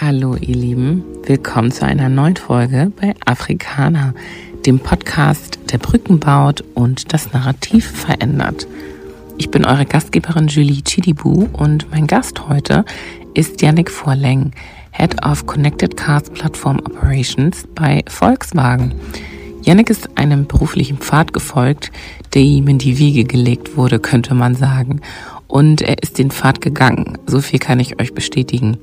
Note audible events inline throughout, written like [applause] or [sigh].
Hallo ihr Lieben, willkommen zu einer neuen Folge bei Afrikaner, dem Podcast, der Brücken baut und das Narrativ verändert. Ich bin eure Gastgeberin Julie Chidibu und mein Gast heute ist Yannick Vorleng, Head of Connected Cars Platform Operations bei Volkswagen. Yannick ist einem beruflichen Pfad gefolgt, der ihm in die Wiege gelegt wurde, könnte man sagen. Und er ist den Pfad gegangen. So viel kann ich euch bestätigen.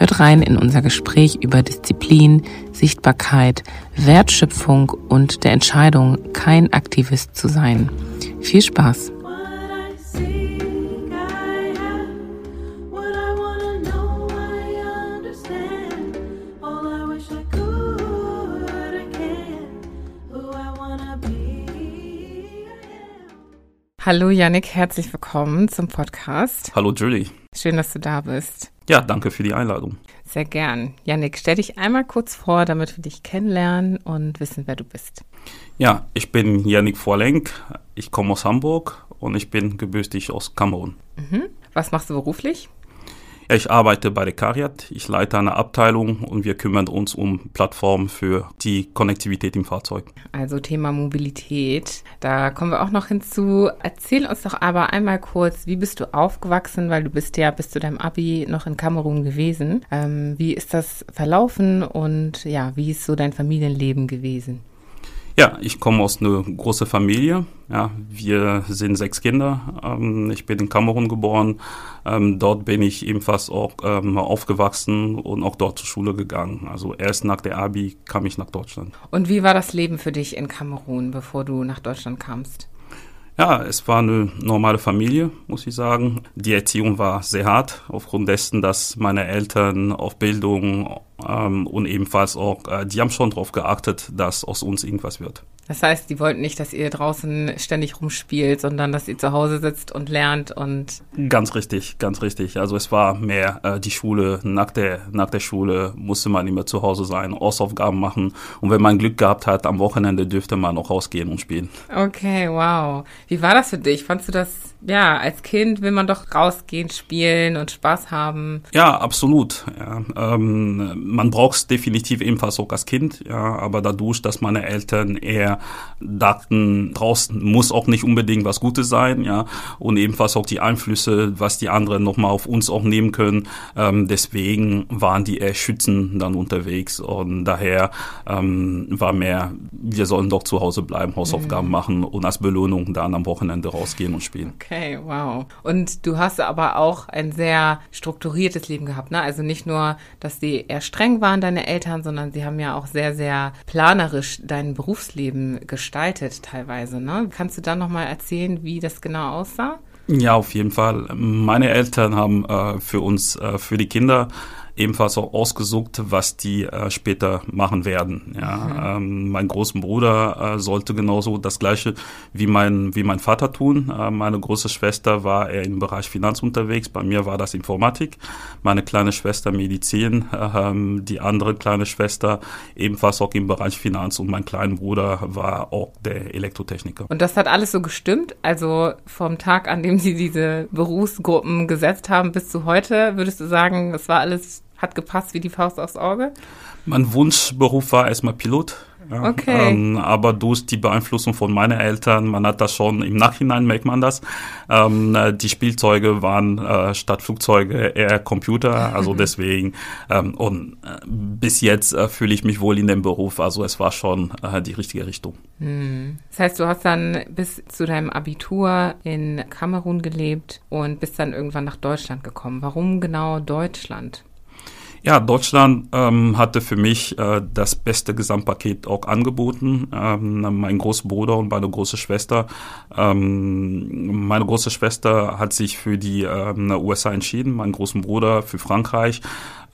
Hört rein in unser Gespräch über Disziplin, Sichtbarkeit, Wertschöpfung und der Entscheidung, kein Aktivist zu sein. Viel Spaß! Hallo Yannick, herzlich willkommen zum Podcast. Hallo Julie. Schön, dass du da bist. Ja, danke für die Einladung. Sehr gern. Yannick, stell dich einmal kurz vor, damit wir dich kennenlernen und wissen, wer du bist. Ja, ich bin Yannick Vorlenk. Ich komme aus Hamburg und ich bin gebürtig aus Kamerun. Mhm. Was machst du beruflich? Ich arbeite bei der Cariat, ich leite eine Abteilung und wir kümmern uns um Plattformen für die Konnektivität im Fahrzeug. Also Thema Mobilität, da kommen wir auch noch hinzu. Erzähl uns doch aber einmal kurz, wie bist du aufgewachsen, weil du bist ja bis zu deinem Abi noch in Kamerun gewesen. Ähm, wie ist das verlaufen und ja, wie ist so dein Familienleben gewesen? Ja, ich komme aus einer großen Familie. Ja, wir sind sechs Kinder. Ähm, ich bin in Kamerun geboren. Ähm, dort bin ich ebenfalls auch ähm, aufgewachsen und auch dort zur Schule gegangen. Also erst nach der Abi kam ich nach Deutschland. Und wie war das Leben für dich in Kamerun, bevor du nach Deutschland kamst? Ja, es war eine normale Familie, muss ich sagen. Die Erziehung war sehr hart, aufgrund dessen, dass meine Eltern auf Bildung und ebenfalls auch, äh, die haben schon darauf geachtet, dass aus uns irgendwas wird. Das heißt, die wollten nicht, dass ihr draußen ständig rumspielt, sondern dass ihr zu Hause sitzt und lernt und. Ganz richtig, ganz richtig. Also es war mehr äh, die Schule. Nach der, nach der Schule musste man immer zu Hause sein, Hausaufgaben machen. Und wenn man Glück gehabt hat, am Wochenende dürfte man auch rausgehen und spielen. Okay, wow. Wie war das für dich? Fandst du das ja, als Kind will man doch rausgehen, spielen und Spaß haben. Ja, absolut. Ja, ähm, man braucht es definitiv ebenfalls auch als Kind, ja, aber dadurch, dass meine Eltern eher dachten, draußen muss auch nicht unbedingt was Gutes sein, ja, und ebenfalls auch die Einflüsse, was die anderen nochmal auf uns auch nehmen können, ähm, deswegen waren die eher schützend dann unterwegs und daher ähm, war mehr, wir sollen doch zu Hause bleiben, Hausaufgaben mhm. machen und als Belohnung dann am Wochenende rausgehen und spielen. Okay. Okay, wow. Und du hast aber auch ein sehr strukturiertes Leben gehabt, ne? Also nicht nur, dass sie eher streng waren, deine Eltern, sondern sie haben ja auch sehr, sehr planerisch dein Berufsleben gestaltet teilweise, ne? Kannst du da nochmal erzählen, wie das genau aussah? Ja, auf jeden Fall. Meine Eltern haben äh, für uns, äh, für die Kinder ebenfalls auch ausgesucht, was die äh, später machen werden. Ja, mhm. ähm, mein großen Bruder äh, sollte genauso das gleiche wie mein wie mein Vater tun. Äh, meine große Schwester war eher im Bereich Finanz unterwegs. Bei mir war das Informatik. Meine kleine Schwester Medizin. [laughs] Ähm, die andere kleine Schwester ebenfalls auch im Bereich Finanz und mein kleiner Bruder war auch der Elektrotechniker. Und das hat alles so gestimmt. Also vom Tag, an dem Sie diese Berufsgruppen gesetzt haben, bis zu heute, würdest du sagen, es war alles hat gepasst wie die Faust aufs Auge? Mein Wunschberuf war erstmal Pilot. Ja, okay. Ähm, aber durch die Beeinflussung von meinen Eltern, man hat das schon im Nachhinein merkt man das. Ähm, die Spielzeuge waren äh, statt Flugzeuge eher Computer, also deswegen ähm, und äh, bis jetzt äh, fühle ich mich wohl in dem Beruf, also es war schon äh, die richtige Richtung. Hm. Das heißt, du hast dann bis zu deinem Abitur in Kamerun gelebt und bist dann irgendwann nach Deutschland gekommen. Warum genau Deutschland? Ja, Deutschland ähm, hatte für mich äh, das beste Gesamtpaket auch angeboten. Ähm, mein Großbruder und meine große Schwester. Ähm, meine große Schwester hat sich für die ähm, USA entschieden, mein großen Bruder für Frankreich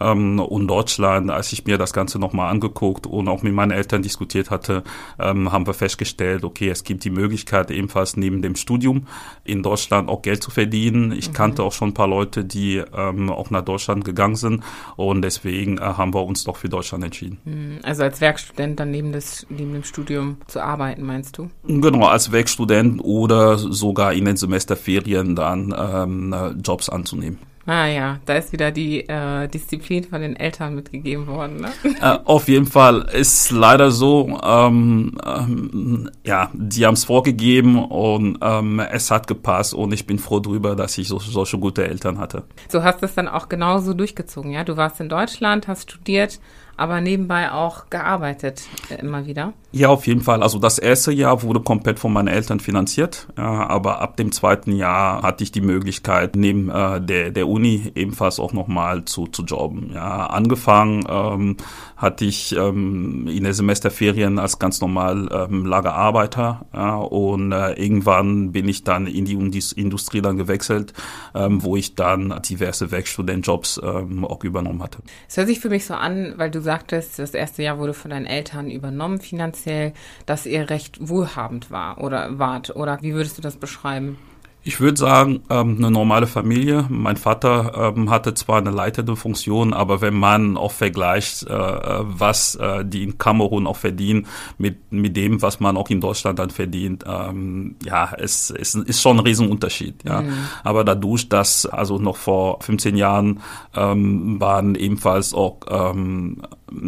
ähm, und Deutschland. Als ich mir das Ganze nochmal angeguckt und auch mit meinen Eltern diskutiert hatte, ähm, haben wir festgestellt, okay, es gibt die Möglichkeit ebenfalls neben dem Studium in Deutschland auch Geld zu verdienen. Ich mhm. kannte auch schon ein paar Leute, die ähm, auch nach Deutschland gegangen sind und deswegen äh, haben wir uns doch für Deutschland entschieden. Mhm. Also als Werkstudent dann neben, des, neben dem Studium zu arbeiten, meinst du? Genau, als Werkstudent oder sogar in den Semesterferien dann ähm, Jobs anzunehmen. Ah ja, da ist wieder die äh, Disziplin von den Eltern mitgegeben worden. Ne? Äh, auf jeden Fall ist leider so, ähm, ähm, ja, die haben es vorgegeben und ähm, es hat gepasst und ich bin froh drüber, dass ich so, solche gute Eltern hatte. So hast du es dann auch genauso durchgezogen, ja? Du warst in Deutschland, hast studiert, aber nebenbei auch gearbeitet äh, immer wieder. Ja, auf jeden Fall. Also das erste Jahr wurde komplett von meinen Eltern finanziert, ja, aber ab dem zweiten Jahr hatte ich die Möglichkeit, neben äh, der, der Uni ebenfalls auch nochmal zu, zu jobben. Ja, angefangen ähm, hatte ich ähm, in der Semesterferien als ganz normal ähm, Lagerarbeiter ja, und äh, irgendwann bin ich dann in die Industrie dann gewechselt, ähm, wo ich dann diverse Werkstudentjobs ähm, auch übernommen hatte. Es hört sich für mich so an, weil du sagtest, das erste Jahr wurde von deinen Eltern übernommen finanziell, dass ihr recht wohlhabend war oder wart? Oder wie würdest du das beschreiben? Ich würde sagen, ähm, eine normale Familie. Mein Vater ähm, hatte zwar eine leitende Funktion, aber wenn man auch vergleicht, äh, äh, was äh, die in Kamerun auch verdienen mit, mit dem, was man auch in Deutschland dann verdient, ähm, ja, es, es ist schon ein Riesenunterschied. Ja. Mhm. Aber dadurch, dass also noch vor 15 Jahren ähm, waren ebenfalls auch ähm,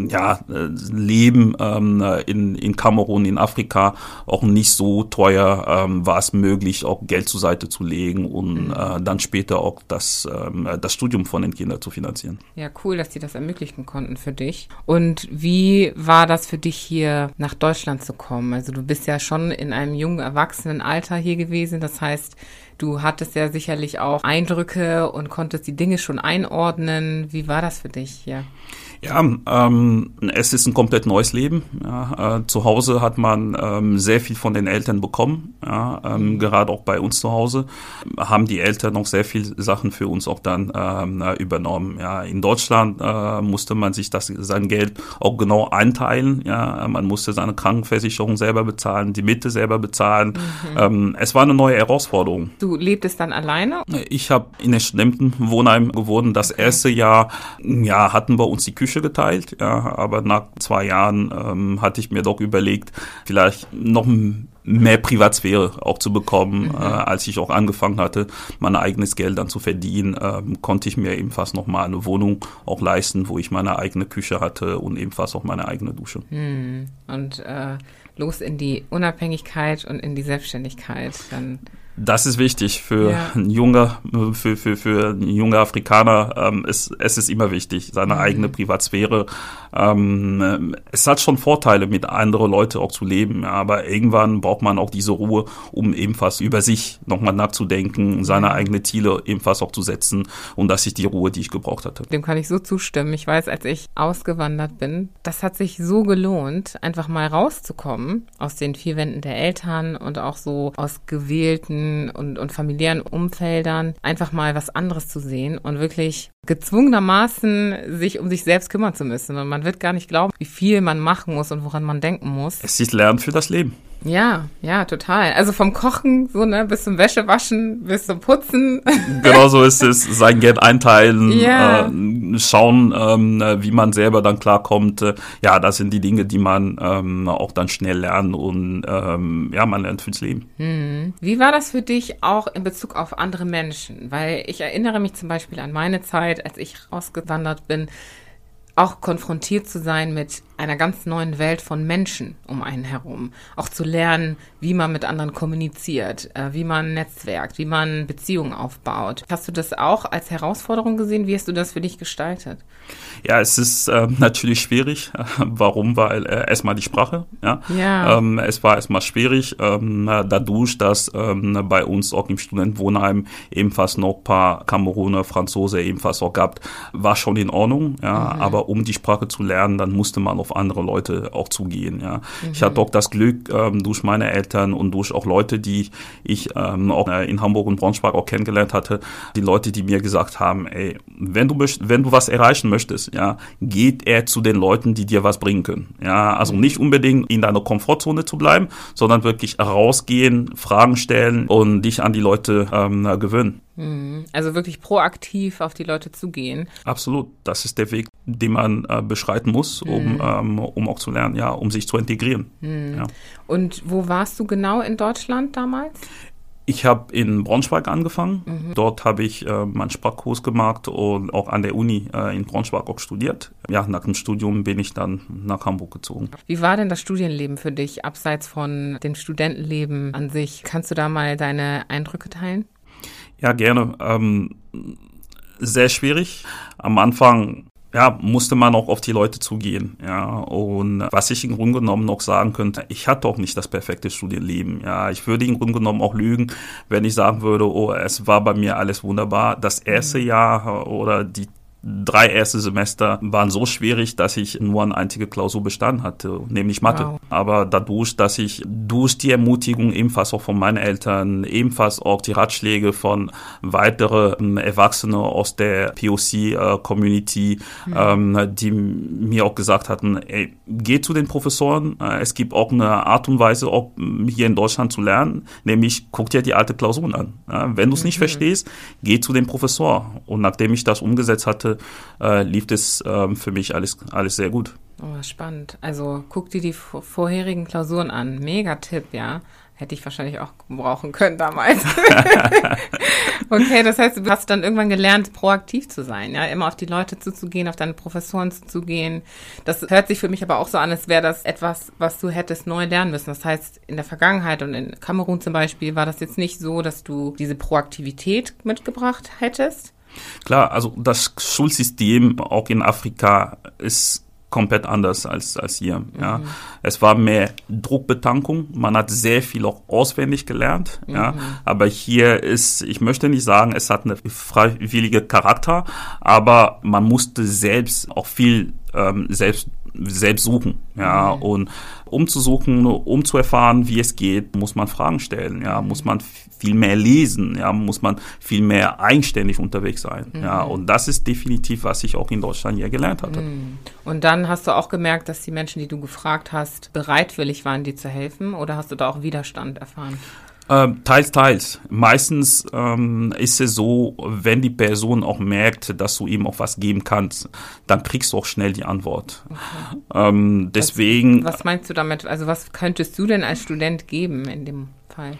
ja, Leben ähm, in, in Kamerun, in Afrika auch nicht so teuer, ähm, war es möglich, auch Geld zur Seite zu legen und mhm. äh, dann später auch das, ähm, das Studium von den Kindern zu finanzieren. Ja, cool, dass die das ermöglichen konnten für dich. Und wie war das für dich hier nach Deutschland zu kommen? Also du bist ja schon in einem jungen Erwachsenenalter hier gewesen, das heißt, Du hattest ja sicherlich auch Eindrücke und konntest die Dinge schon einordnen. Wie war das für dich hier? Ja, ähm, es ist ein komplett neues Leben. Ja, äh, zu Hause hat man ähm, sehr viel von den Eltern bekommen. Ja, ähm, mhm. gerade auch bei uns zu Hause haben die Eltern noch sehr viel Sachen für uns auch dann ähm, übernommen. Ja, in Deutschland äh, musste man sich das sein Geld auch genau einteilen. Ja, man musste seine Krankenversicherung selber bezahlen, die Miete selber bezahlen. Mhm. Ähm, es war eine neue Herausforderung. Du lebtest dann alleine? Ich habe in der Studentenwohnheim gewohnt. Das okay. erste Jahr, ja, hatten wir uns die Küche Küche geteilt, ja, aber nach zwei Jahren ähm, hatte ich mir doch überlegt, vielleicht noch mehr Privatsphäre auch zu bekommen, mhm. äh, als ich auch angefangen hatte, mein eigenes Geld dann zu verdienen, ähm, konnte ich mir ebenfalls noch mal eine Wohnung auch leisten, wo ich meine eigene Küche hatte und ebenfalls auch meine eigene Dusche. Mhm. Und äh, los in die Unabhängigkeit und in die Selbstständigkeit dann. Das ist wichtig für ja. ein junger, für, für, für junge Afrikaner. Ähm, es, es ist immer wichtig, seine mhm. eigene Privatsphäre. Ähm, es hat schon Vorteile, mit anderen Leuten auch zu leben, ja, aber irgendwann braucht man auch diese Ruhe, um ebenfalls über sich nochmal nachzudenken, seine mhm. eigenen Ziele ebenfalls auch zu setzen. Und das ist die Ruhe, die ich gebraucht hatte. Dem kann ich so zustimmen. Ich weiß, als ich ausgewandert bin, das hat sich so gelohnt, einfach mal rauszukommen aus den vier Wänden der Eltern und auch so aus gewählten und, und familiären Umfeldern einfach mal was anderes zu sehen und wirklich gezwungenermaßen sich um sich selbst kümmern zu müssen. Und man wird gar nicht glauben, wie viel man machen muss und woran man denken muss. Es ist Lernen für das Leben. Ja, ja, total. Also vom Kochen so, ne, bis zum Wäschewaschen, bis zum Putzen. [laughs] Genau so ist es. Sein Geld einteilen, ja. äh, schauen, ähm, wie man selber dann klarkommt. Ja, das sind die Dinge, die man ähm, auch dann schnell lernt und ähm, ja, man lernt fürs Leben. Hm. Wie war das für dich auch in Bezug auf andere Menschen? Weil ich erinnere mich zum Beispiel an meine Zeit, als ich rausgewandert bin auch konfrontiert zu sein mit einer ganz neuen Welt von Menschen um einen herum. Auch zu lernen, wie man mit anderen kommuniziert, äh, wie man netzwerkt, wie man Beziehungen aufbaut. Hast du das auch als Herausforderung gesehen? Wie hast du das für dich gestaltet? Ja, es ist äh, [laughs] natürlich schwierig. [laughs] Warum? Weil äh, erstmal die Sprache. Ja. ja. Ähm, es war erstmal schwierig, ähm, dadurch, dass ähm, bei uns auch im Studentenwohnheim ebenfalls noch ein paar Kameruner, Franzose ebenfalls auch gab, war schon in Ordnung. Ja. Mhm. Aber um die Sprache zu lernen, dann musste man auf andere Leute auch zugehen. Ja. Mhm. Ich hatte auch das Glück, ähm, durch meine Eltern und durch auch Leute, die ich ähm, auch äh, in Hamburg und Braunschweig auch kennengelernt hatte, die Leute, die mir gesagt haben, ey, wenn du wenn du was erreichen möchtest, ja, geht er zu den Leuten, die dir was bringen können. Ja, also mhm. nicht unbedingt in deiner Komfortzone zu bleiben, sondern wirklich rausgehen, Fragen stellen und dich an die Leute ähm, gewöhnen. Mhm. Also wirklich proaktiv auf die Leute zugehen. Absolut. Das ist der Weg, den man äh, beschreiten muss, um, mhm. ähm, um auch zu lernen, ja, um sich zu integrieren. Mhm. Ja. Und wo warst du genau in Deutschland damals? Ich habe in Braunschweig angefangen. Mhm. Dort habe ich äh, meinen Sprachkurs gemacht und auch an der Uni äh, in Braunschweig auch studiert. Ja, nach dem Studium bin ich dann nach Hamburg gezogen. Wie war denn das Studienleben für dich, abseits von dem Studentenleben an sich? Kannst du da mal deine Eindrücke teilen? Ja, gerne. Ähm, sehr schwierig. Am Anfang ja, musste man auch auf die Leute zugehen, ja. Und was ich im Grunde genommen noch sagen könnte, ich hatte auch nicht das perfekte Studienleben, ja. Ich würde im Grunde genommen auch lügen, wenn ich sagen würde, oh, es war bei mir alles wunderbar. Das erste mhm. Jahr oder die drei erste Semester waren so schwierig, dass ich nur eine einzige Klausur bestanden hatte, nämlich Mathe. Wow. Aber dadurch, dass ich durch die Ermutigung ebenfalls auch von meinen Eltern, ebenfalls auch die Ratschläge von weiteren Erwachsenen aus der POC-Community, mhm. ähm, die mir auch gesagt hatten, ey, geh zu den Professoren, äh, es gibt auch eine Art und Weise, auch hier in Deutschland zu lernen, nämlich guck dir die alte Klausuren an. Wenn du es nicht mhm. verstehst, geh zu dem Professor. Und nachdem ich das umgesetzt hatte, hatte, äh, lief das ähm, für mich alles, alles sehr gut. Oh, spannend. Also guck dir die vorherigen Klausuren an. Mega Tipp, ja. Hätte ich wahrscheinlich auch brauchen können damals. [laughs] okay, das heißt, du hast dann irgendwann gelernt, proaktiv zu sein, ja, immer auf die Leute zuzugehen, auf deine Professoren zuzugehen. Das hört sich für mich aber auch so an, als wäre das etwas, was du hättest neu lernen müssen. Das heißt, in der Vergangenheit und in Kamerun zum Beispiel war das jetzt nicht so, dass du diese Proaktivität mitgebracht hättest, Klar, also das Schulsystem auch in Afrika ist komplett anders als, als hier. Mhm. Ja. Es war mehr Druckbetankung. Man hat sehr viel auch auswendig gelernt. Mhm. Ja. Aber hier ist, ich möchte nicht sagen, es hat eine freiwillige Charakter, aber man musste selbst auch viel ähm, selbst selbst suchen, ja, mhm. und um zu suchen, um zu erfahren, wie es geht, muss man Fragen stellen, ja, muss man viel mehr lesen, ja, muss man viel mehr eigenständig unterwegs sein, mhm. ja, und das ist definitiv, was ich auch in Deutschland hier gelernt hatte. Mhm. Und dann hast du auch gemerkt, dass die Menschen, die du gefragt hast, bereitwillig waren, dir zu helfen, oder hast du da auch Widerstand erfahren? Ähm, teils, teils. Meistens ähm, ist es so, wenn die Person auch merkt, dass du ihm auch was geben kannst, dann kriegst du auch schnell die Antwort. Okay. Ähm, deswegen. Was, was meinst du damit? Also was könntest du denn als Student geben in dem Fall?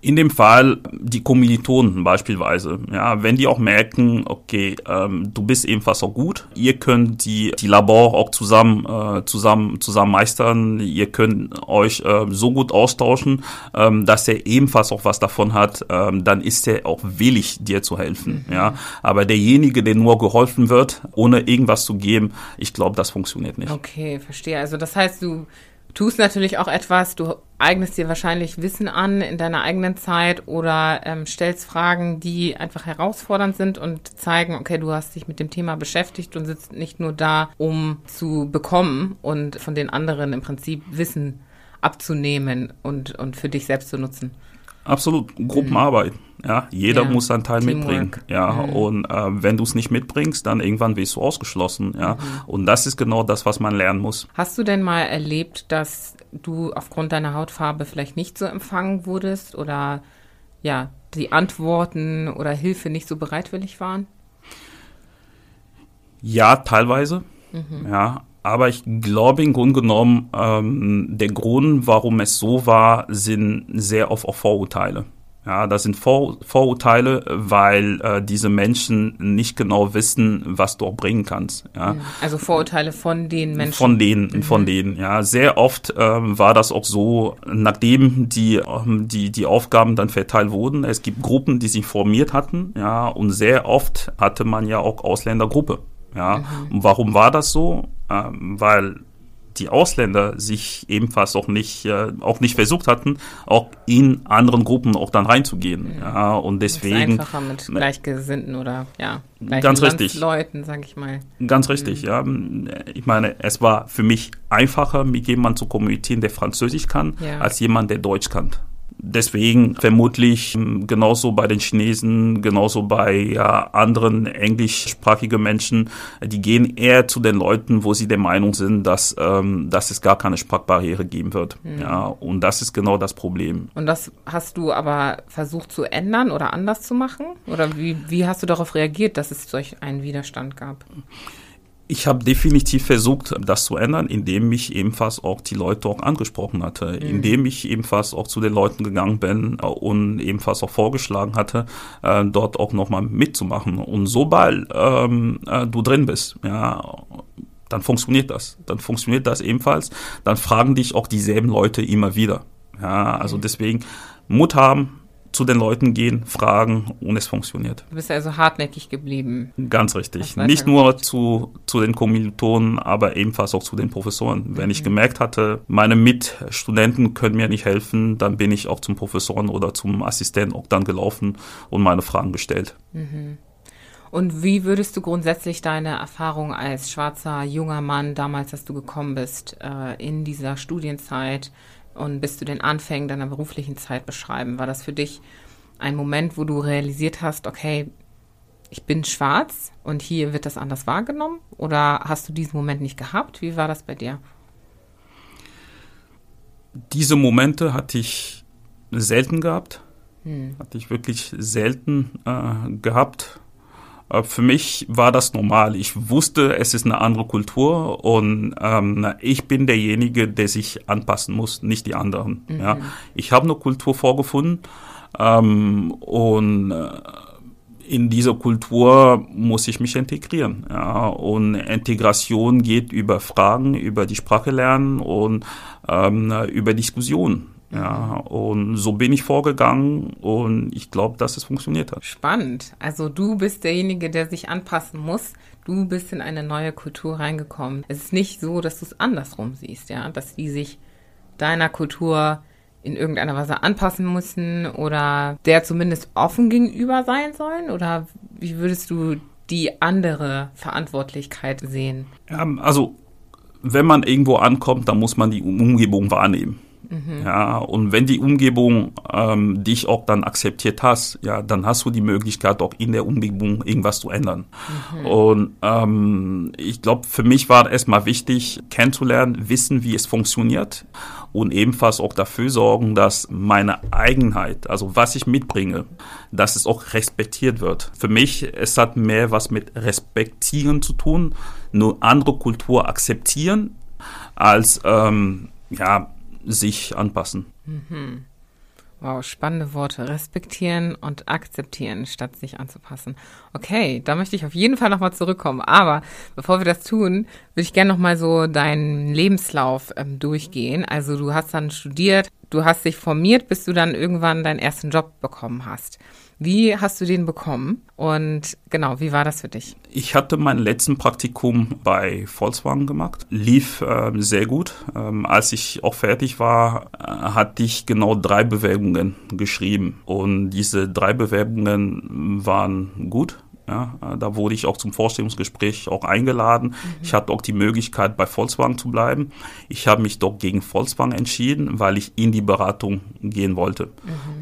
In dem Fall die Kommilitonen beispielsweise, ja, wenn die auch merken, okay, ähm, du bist ebenfalls auch gut, ihr könnt die, die Labor auch zusammen, äh, zusammen, zusammen meistern, ihr könnt euch äh, so gut austauschen, ähm, dass er ebenfalls auch was davon hat, ähm, dann ist er auch willig, dir zu helfen, mhm. ja. Aber derjenige, der nur geholfen wird, ohne irgendwas zu geben, ich glaube, das funktioniert nicht. Okay, verstehe. Also das heißt, du tust natürlich auch etwas, du eignest dir wahrscheinlich Wissen an in deiner eigenen Zeit oder ähm, stellst Fragen, die einfach herausfordernd sind und zeigen, okay, du hast dich mit dem Thema beschäftigt und sitzt nicht nur da, um zu bekommen und von den anderen im Prinzip Wissen abzunehmen und, und für dich selbst zu nutzen. Absolut, Gruppenarbeit. Ja, jeder ja. muss seinen Teil Teamwork. mitbringen. Ja, mhm. und äh, wenn du es nicht mitbringst, dann irgendwann wirst du ausgeschlossen. Ja, mhm. und das ist genau das, was man lernen muss. Hast du denn mal erlebt, dass du aufgrund deiner Hautfarbe vielleicht nicht so empfangen wurdest oder ja, die Antworten oder Hilfe nicht so bereitwillig waren? Ja, teilweise. Mhm. Ja, aber ich glaube im Grunde genommen, ähm, der Grund, warum es so war, sind sehr oft auch Vorurteile. Ja, das sind Vor Vorurteile, weil äh, diese Menschen nicht genau wissen, was du auch bringen kannst. Ja. Also Vorurteile von den Menschen. Von denen, mhm. von denen. Ja, sehr oft ähm, war das auch so, nachdem die ähm, die die Aufgaben dann verteilt wurden. Es gibt Gruppen, die sich formiert hatten. Ja, und sehr oft hatte man ja auch Ausländergruppe. Ja, mhm. und warum war das so? Ähm, weil die Ausländer sich ebenfalls auch nicht, äh, auch nicht versucht hatten, auch in anderen Gruppen auch dann reinzugehen. Mhm. Ja, und deswegen. einfacher mit Gleichgesinnten oder, ja, ganz richtig. Leuten, sag ich mal. Ganz richtig, mhm. ja. Ich meine, es war für mich einfacher, mit jemandem zu kommunizieren, der Französisch kann, ja. als jemand, der Deutsch kann deswegen vermutlich ähm, genauso bei den Chinesen, genauso bei ja, anderen englischsprachigen Menschen, die gehen eher zu den Leuten, wo sie der Meinung sind, dass, ähm, dass es gar keine Sprachbarriere geben wird. Mhm. Ja, und das ist genau das Problem. Und das hast du aber versucht zu ändern oder anders zu machen? Oder wie, wie hast du darauf reagiert, dass es solch einen Widerstand gab? Ich habe definitiv versucht, das zu ändern, indem ich ebenfalls auch die Leute auch angesprochen hatte, mhm. indem ich ebenfalls auch zu den Leuten gegangen bin und ebenfalls auch vorgeschlagen hatte, äh, dort auch nochmal mitzumachen. Und sobald ähm, äh, du drin bist, ja, dann funktioniert das. Dann funktioniert das ebenfalls. Dann fragen dich auch dieselben Leute immer wieder. Ja, also mhm. deswegen Mut haben, zu den Leuten gehen, fragen und es funktioniert. Du bist also hartnäckig geblieben. Ganz richtig. Nicht nur zu, zu den Kommilitonen, aber ebenfalls auch zu den Professoren. Mhm. Wenn ich mhm. gemerkt hatte, meine Mitstudenten können mir nicht helfen, dann bin ich auch zum Professoren oder zum Assistenten auch dann gelaufen und meine Fragen gestellt. Mhm. Und wie würdest du grundsätzlich deine Erfahrung als schwarzer junger Mann damals, dass du gekommen bist, äh, in dieser Studienzeit und bis zu den Anfängen deiner beruflichen Zeit beschreiben? War das für dich ein Moment, wo du realisiert hast, okay, ich bin schwarz und hier wird das anders wahrgenommen? Oder hast du diesen Moment nicht gehabt? Wie war das bei dir? Diese Momente hatte ich selten gehabt. Hm. Hatte ich wirklich selten äh, gehabt. Äh, für mich war das normal. Ich wusste, es ist eine andere Kultur und ähm, ich bin derjenige, der sich anpassen muss, nicht die anderen. Mhm. Ja. Ich habe eine Kultur vorgefunden ähm, und äh, in dieser Kultur muss ich mich integrieren. Ja. Und Integration geht über Fragen, über die Sprache lernen und ähm, über Diskussionen. Ja, und so bin ich vorgegangen und ich glaube, dass es funktioniert hat. Spannend. Also du bist derjenige, der sich anpassen muss. Du bist in eine neue Kultur reingekommen. Es ist nicht so, dass du es andersrum siehst, ja, dass die sich deiner Kultur in irgendeiner Weise anpassen müssen oder der zumindest offen gegenüber sein sollen? Oder wie würdest du die andere Verantwortlichkeit sehen? Ja, also wenn man irgendwo ankommt, dann muss man die Umgebung wahrnehmen. Mhm. Ja, und wenn die Umgebung ähm, dich auch dann akzeptiert hast, ja, dann hast du die Möglichkeit, auch in der Umgebung irgendwas zu ändern. Mhm. Und ähm, ich glaube, für mich war erstmal wichtig, kennenzulernen, wissen, wie es funktioniert und ebenfalls auch dafür sorgen, dass meine Eigenheit, also was ich mitbringe, dass es auch respektiert wird. Für mich, es hat mehr was mit Respektieren zu tun, nur andere Kultur akzeptieren, als ähm, ja, sich anpassen. Mhm. Wow, spannende Worte. Respektieren und akzeptieren, statt sich anzupassen. Okay, da möchte ich auf jeden Fall nochmal zurückkommen. Aber bevor wir das tun, würde ich gerne nochmal so deinen Lebenslauf ähm, durchgehen. Also du hast dann studiert, du hast dich formiert, bis du dann irgendwann deinen ersten Job bekommen hast. Wie hast du den bekommen und genau, wie war das für dich? Ich hatte mein letzten Praktikum bei Volkswagen gemacht, lief äh, sehr gut. Ähm, als ich auch fertig war, äh, hatte ich genau drei Bewerbungen geschrieben und diese drei Bewerbungen waren gut. Ja, da wurde ich auch zum Vorstellungsgespräch auch eingeladen. Mhm. Ich hatte auch die Möglichkeit, bei Volkswagen zu bleiben. Ich habe mich doch gegen Volkswagen entschieden, weil ich in die Beratung gehen wollte. Mhm.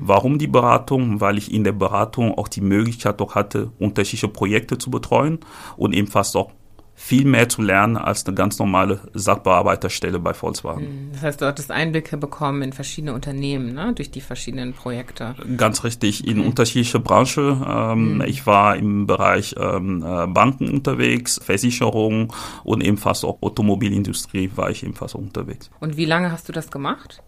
Warum die Beratung? Weil ich in der Beratung auch die Möglichkeit doch hatte, unterschiedliche Projekte zu betreuen und ebenfalls auch viel mehr zu lernen als eine ganz normale Sachbearbeiterstelle bei Volkswagen. Hm, das heißt, du hattest Einblicke bekommen in verschiedene Unternehmen, ne? durch die verschiedenen Projekte. Ganz richtig, in okay. unterschiedliche Branchen. Ähm, mhm. Ich war im Bereich ähm, äh, Banken unterwegs, Versicherung und ebenfalls auch Automobilindustrie war ich ebenfalls unterwegs. Und wie lange hast du das gemacht?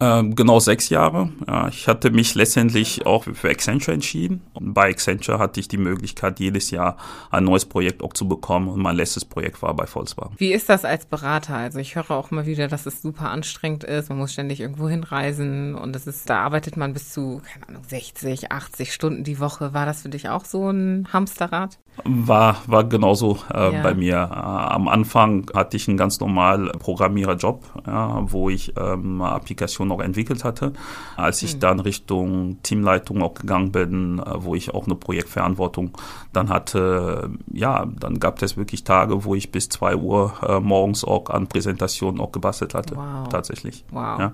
Ähm, genau sechs Jahre. Ja, ich hatte mich letztendlich auch für Accenture entschieden. Und bei Accenture hatte ich die Möglichkeit, jedes Jahr ein neues Projekt auch zu bekommen. Und mein letztes Projekt war bei Volkswagen. Wie ist das als Berater? Also ich höre auch mal wieder, dass es super anstrengend ist. Man muss ständig irgendwo hinreisen und es ist, da arbeitet man bis zu, keine Ahnung, 60, 80 Stunden die Woche. War das für dich auch so ein Hamsterrad? War, war genauso äh, ja. bei mir. Äh, am Anfang hatte ich einen ganz normalen Programmiererjob, ja, wo ich ähm, Applikationen noch entwickelt hatte. Als ich mhm. dann Richtung Teamleitung auch gegangen bin, äh, wo ich auch eine Projektverantwortung dann hatte, ja, dann gab es wirklich Tage, wo ich bis zwei Uhr äh, morgens auch an Präsentationen auch gebastelt hatte. Wow. Tatsächlich. Wow. Ja.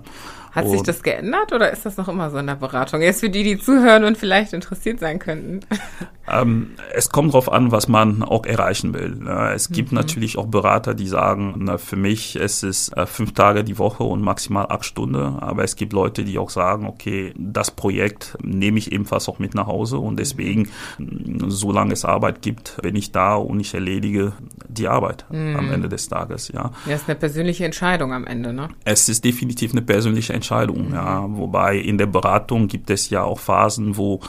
Hat und sich das geändert oder ist das noch immer so in der Beratung? Jetzt für die, die zuhören und vielleicht interessiert sein könnten. Ähm, es kommt darauf an, was man auch erreichen will. Es gibt mhm. natürlich auch Berater, die sagen, na, für mich ist es äh, fünf Tage die Woche und maximal acht Stunden. Aber es gibt Leute, die auch sagen, okay, das Projekt nehme ich ebenfalls auch mit nach Hause und deswegen, solange es Arbeit gibt, bin ich da und ich erledige die Arbeit mhm. am Ende des Tages. Ja. ja, ist eine persönliche Entscheidung am Ende, ne? Es ist definitiv eine persönliche Entscheidung. Mhm. Ja, wobei in der Beratung gibt es ja auch Phasen, wo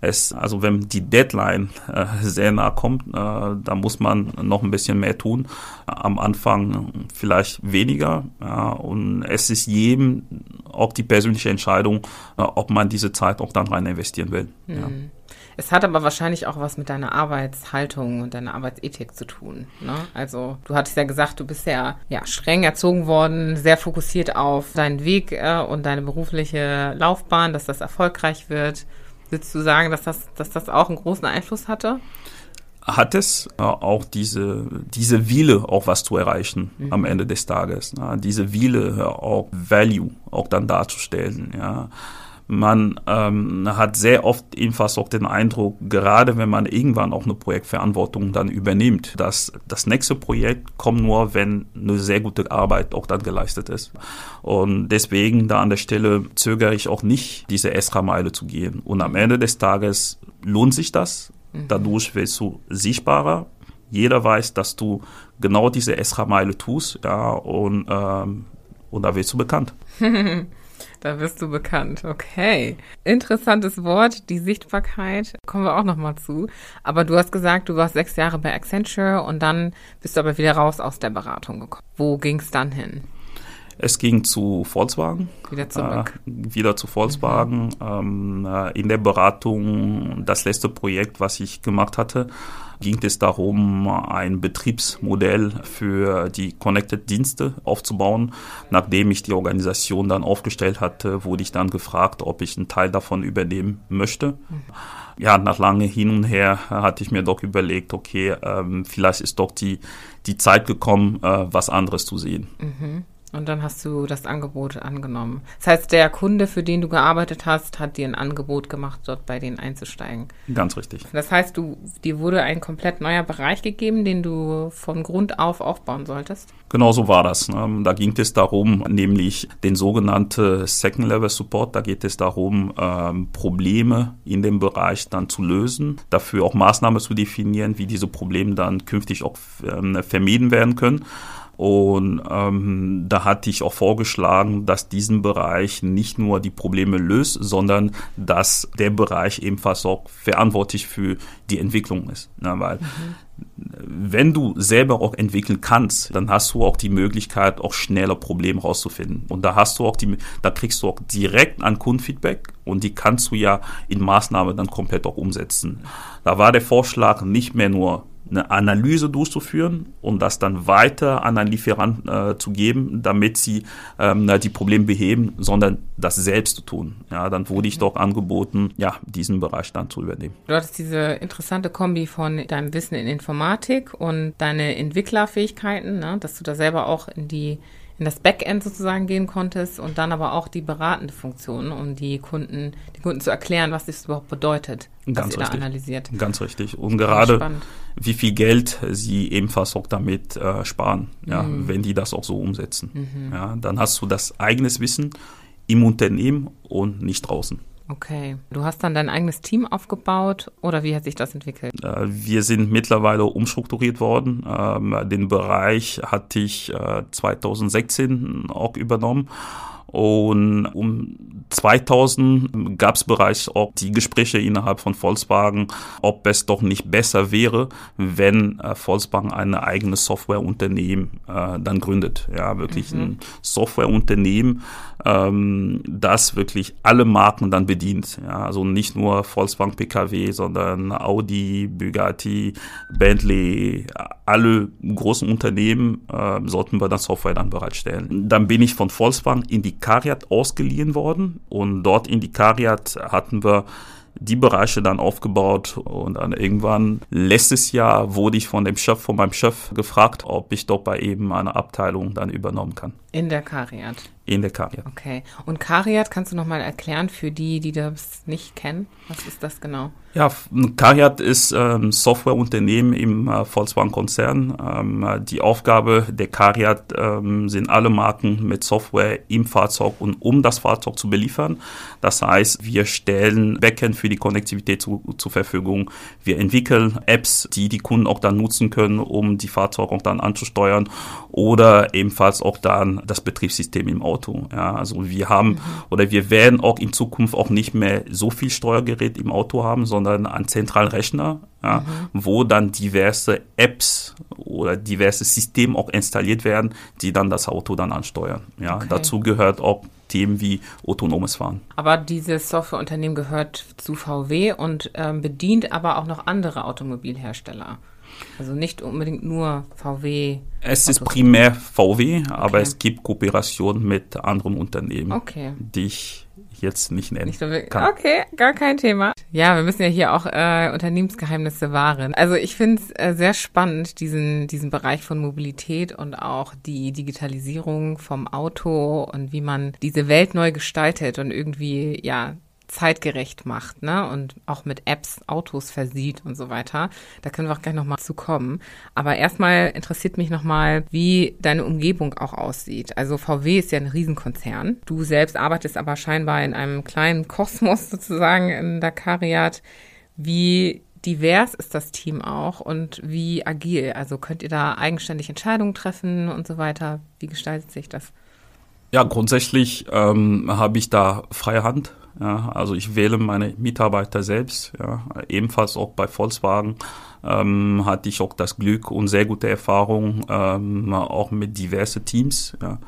es, also wenn die Deadline äh, sehr nah kommt, äh, da muss man noch ein bisschen mehr tun. Am Anfang vielleicht weniger. Ja, und es ist jedem auch die persönliche Entscheidung, äh, ob man diese Zeit auch dann rein investieren will. Mhm. Ja. Es hat aber wahrscheinlich auch was mit deiner Arbeitshaltung und deiner Arbeitsethik zu tun. Ne? Also du hattest ja gesagt, du bist ja, ja streng erzogen worden, sehr fokussiert auf deinen Weg äh, und deine berufliche Laufbahn, dass das erfolgreich wird. Würdest du sagen, dass das, dass das auch einen großen Einfluss hatte? Hat es äh, auch diese, diese Wille, auch was zu erreichen mhm. am Ende des Tages. Ne? Diese Wille, auch Value auch dann darzustellen. Ja man ähm, hat sehr oft ebenfalls auch den Eindruck, gerade wenn man irgendwann auch eine Projektverantwortung dann übernimmt, dass das nächste Projekt kommt nur, wenn eine sehr gute Arbeit auch dann geleistet ist. Und deswegen da an der Stelle zögere ich auch nicht, diese Extra-Meile zu gehen. Und am Ende des Tages lohnt sich das. Mhm. Dadurch wirst du sichtbarer. Jeder weiß, dass du genau diese Extra-Meile tust, ja, und, ähm, und da wirst du bekannt. [laughs] Da bist du bekannt. Okay. Interessantes Wort, die Sichtbarkeit. Kommen wir auch nochmal zu. Aber du hast gesagt, du warst sechs Jahre bei Accenture und dann bist du aber wieder raus aus der Beratung gekommen. Wo ging es dann hin? Es ging zu Volkswagen. Wieder zurück. Äh, wieder zu Volkswagen. Mhm. Ähm, äh, in der Beratung, das letzte Projekt, was ich gemacht hatte, ging es darum, ein Betriebsmodell für die Connected-Dienste aufzubauen. Nachdem ich die Organisation dann aufgestellt hatte, wurde ich dann gefragt, ob ich einen Teil davon übernehmen möchte. Ja, nach lange hin und her hatte ich mir doch überlegt, okay, ähm, vielleicht ist doch die, die Zeit gekommen, äh, was anderes zu sehen. Mhm. Und dann hast du das Angebot angenommen. Das heißt, der Kunde, für den du gearbeitet hast, hat dir ein Angebot gemacht, dort bei denen einzusteigen. Ganz richtig. Das heißt, du, dir wurde ein komplett neuer Bereich gegeben, den du von Grund auf aufbauen solltest? Genau so war das. Ne? Da ging es darum, nämlich den sogenannten Second Level Support. Da geht es darum, ähm, Probleme in dem Bereich dann zu lösen, dafür auch Maßnahmen zu definieren, wie diese Probleme dann künftig auch ähm, vermieden werden können. Und ähm, da hatte ich auch vorgeschlagen, dass diesen Bereich nicht nur die Probleme löst, sondern dass der Bereich ebenfalls auch verantwortlich für die Entwicklung ist. Ne? Weil mhm wenn du selber auch entwickeln kannst, dann hast du auch die Möglichkeit, auch schneller Probleme rauszufinden. Und da hast du auch die, da kriegst du auch direkt ein Kundenfeedback und die kannst du ja in Maßnahmen dann komplett auch umsetzen. Da war der Vorschlag nicht mehr nur eine Analyse durchzuführen und das dann weiter an einen Lieferanten äh, zu geben, damit sie ähm, die Probleme beheben, sondern das selbst zu tun. Ja, dann wurde ich doch angeboten, ja, diesen Bereich dann zu übernehmen. Du hattest diese interessante Kombi von deinem Wissen in Informatik und deine Entwicklerfähigkeiten, ne, dass du da selber auch in die in das Backend sozusagen gehen konntest und dann aber auch die beratende Funktion, um die Kunden, die Kunden zu erklären, was das überhaupt bedeutet, Ganz was ihr richtig. da analysiert. Ganz richtig. Und gerade wie viel Geld sie ebenfalls auch damit äh, sparen, ja, mhm. wenn die das auch so umsetzen. Mhm. Ja, dann hast du das eigenes Wissen im Unternehmen und nicht draußen. Okay. Du hast dann dein eigenes Team aufgebaut oder wie hat sich das entwickelt? Äh, wir sind mittlerweile umstrukturiert worden. Ähm, den Bereich hatte ich 2016 äh, auch übernommen und um 2000 gab es bereits auch die Gespräche innerhalb von Volkswagen, ob es doch nicht besser wäre, wenn äh, Volkswagen ein eigenes Softwareunternehmen äh, dann gründet. Ja, wirklich mhm. ein Softwareunternehmen, ähm, das wirklich alle Marken dann bedient. Ja, also nicht nur Volkswagen PKW, sondern Audi, Bugatti, Bentley, alle großen Unternehmen äh, sollten wir dann Software dann bereitstellen. Dann bin ich von Volkswagen in die Cariat ausgeliehen worden und dort in die Cariat hatten wir die Bereiche dann aufgebaut und dann irgendwann letztes Jahr wurde ich von dem Chef, von meinem Chef gefragt, ob ich doch bei eben eine Abteilung dann übernommen kann. In der Cariat. In der Cariat. Okay. Und Cariat kannst du nochmal erklären für die, die das nicht kennen? Was ist das genau? Ja, Cariat ist ein ähm, Softwareunternehmen im äh, Volkswagen-Konzern. Ähm, die Aufgabe der Cariat ähm, sind alle Marken mit Software im Fahrzeug und um das Fahrzeug zu beliefern. Das heißt, wir stellen Backend für die Konnektivität zu, zur Verfügung. Wir entwickeln Apps, die die Kunden auch dann nutzen können, um die Fahrzeuge auch dann anzusteuern oder ebenfalls auch dann das Betriebssystem im Auto. Ja, also wir haben mhm. oder wir werden auch in Zukunft auch nicht mehr so viel Steuergerät im Auto haben, sondern einen zentralen Rechner, ja, mhm. wo dann diverse Apps oder diverse Systeme auch installiert werden, die dann das Auto dann ansteuern. Ja, okay. dazu gehört auch Themen wie autonomes Fahren. Aber dieses Softwareunternehmen gehört zu VW und ähm, bedient aber auch noch andere Automobilhersteller. Also nicht unbedingt nur VW. Es ist primär VW, aber okay. es gibt Kooperationen mit anderen Unternehmen, okay. die ich jetzt nicht nennen nicht so kann. Okay, gar kein Thema. Ja, wir müssen ja hier auch äh, Unternehmensgeheimnisse wahren. Also ich finde es äh, sehr spannend, diesen, diesen Bereich von Mobilität und auch die Digitalisierung vom Auto und wie man diese Welt neu gestaltet und irgendwie, ja, zeitgerecht macht, ne? Und auch mit Apps Autos versieht und so weiter. Da können wir auch gleich nochmal zu kommen. Aber erstmal interessiert mich nochmal, wie deine Umgebung auch aussieht. Also VW ist ja ein Riesenkonzern. Du selbst arbeitest aber scheinbar in einem kleinen [laughs] Kosmos sozusagen in Dakariat. Wie divers ist das Team auch und wie agil? Also könnt ihr da eigenständig Entscheidungen treffen und so weiter? Wie gestaltet sich das? Ja, grundsätzlich ähm, habe ich da freie Hand. Ja, also ich wähle meine Mitarbeiter selbst. Ja, ebenfalls auch bei Volkswagen ähm, hatte ich auch das Glück und sehr gute Erfahrungen ähm, auch mit diversen Teams. Ja.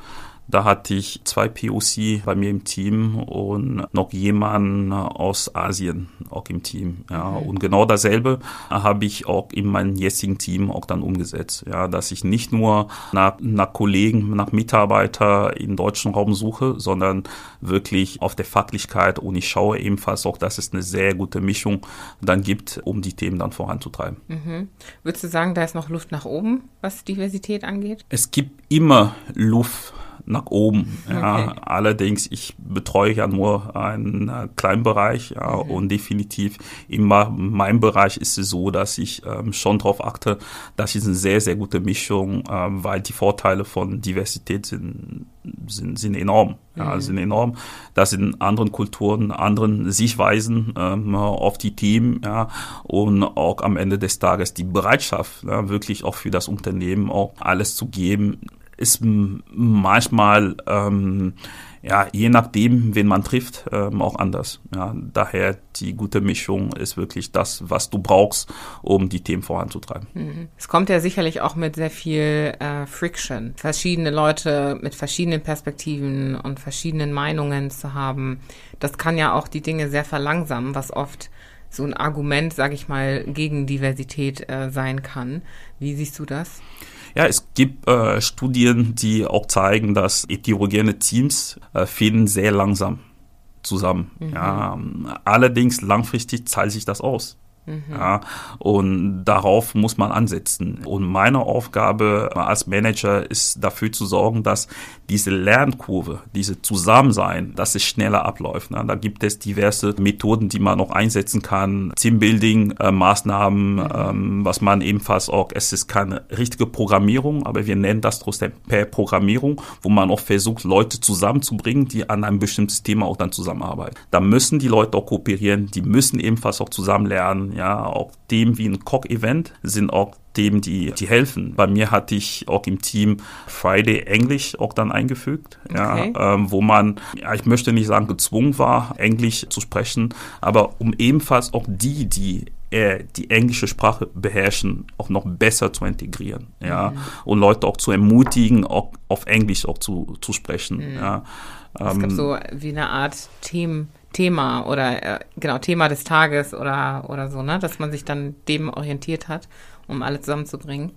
Da hatte ich zwei POC bei mir im Team und noch jemanden aus Asien auch im Team. Ja. Mhm. Und genau dasselbe habe ich auch in meinem jetzigen Team auch dann umgesetzt. Ja, dass ich nicht nur nach, nach Kollegen, nach Mitarbeiter im deutschen Raum suche, sondern wirklich auf der Fachlichkeit und ich schaue ebenfalls auch, dass es eine sehr gute Mischung dann gibt, um die Themen dann voranzutreiben. Mhm. Würdest du sagen, da ist noch Luft nach oben, was Diversität angeht? Es gibt immer Luft nach oben. Ja. Okay. Allerdings, ich betreue ja nur einen äh, kleinen Bereich ja, mhm. und definitiv in meinem Bereich ist es so, dass ich ähm, schon darauf achte, dass es eine sehr, sehr gute Mischung, ähm, weil die Vorteile von Diversität sind, sind, sind enorm. Ja, mhm. sind enorm. Das sind anderen Kulturen, anderen Sichtweisen ähm, auf die Themen ja, und auch am Ende des Tages die Bereitschaft, ja, wirklich auch für das Unternehmen auch alles zu geben, ist manchmal, ähm, ja, je nachdem, wen man trifft, ähm, auch anders. Ja, daher die gute Mischung ist wirklich das, was du brauchst, um die Themen voranzutreiben. Mhm. Es kommt ja sicherlich auch mit sehr viel äh, Friction. Verschiedene Leute mit verschiedenen Perspektiven und verschiedenen Meinungen zu haben. Das kann ja auch die Dinge sehr verlangsamen, was oft so ein Argument, sage ich mal, gegen Diversität äh, sein kann. Wie siehst du das? Ja, es gibt äh, Studien, die auch zeigen, dass heterogene Teams äh, finden sehr langsam zusammen. Mhm. Ja, allerdings langfristig zahlt sich das aus. Mhm. Ja, und darauf muss man ansetzen. Und meine Aufgabe als Manager ist dafür zu sorgen, dass diese Lernkurve, diese Zusammensein, dass es schneller abläuft. Ne? Da gibt es diverse Methoden, die man noch einsetzen kann. Teambuilding, äh, Maßnahmen, mhm. ähm, was man ebenfalls auch, es ist keine richtige Programmierung, aber wir nennen das trotzdem per Programmierung, wo man auch versucht, Leute zusammenzubringen, die an einem bestimmten Thema auch dann zusammenarbeiten. Da müssen die Leute auch kooperieren, die müssen ebenfalls auch zusammen lernen ja, auch Themen wie ein Cock-Event sind auch Themen, die, die helfen. Bei mir hatte ich auch im Team Friday Englisch auch dann eingefügt, okay. ja, ähm, wo man, ja, ich möchte nicht sagen gezwungen war, Englisch zu sprechen, aber um ebenfalls auch die, die äh, die englische Sprache beherrschen, auch noch besser zu integrieren, ja, mhm. und Leute auch zu ermutigen, auch auf Englisch auch zu, zu sprechen, mhm. ja. Es ähm, gab so wie eine Art Themen, Thema oder äh, genau Thema des Tages oder oder so, ne, dass man sich dann dem orientiert hat, um alle zusammenzubringen.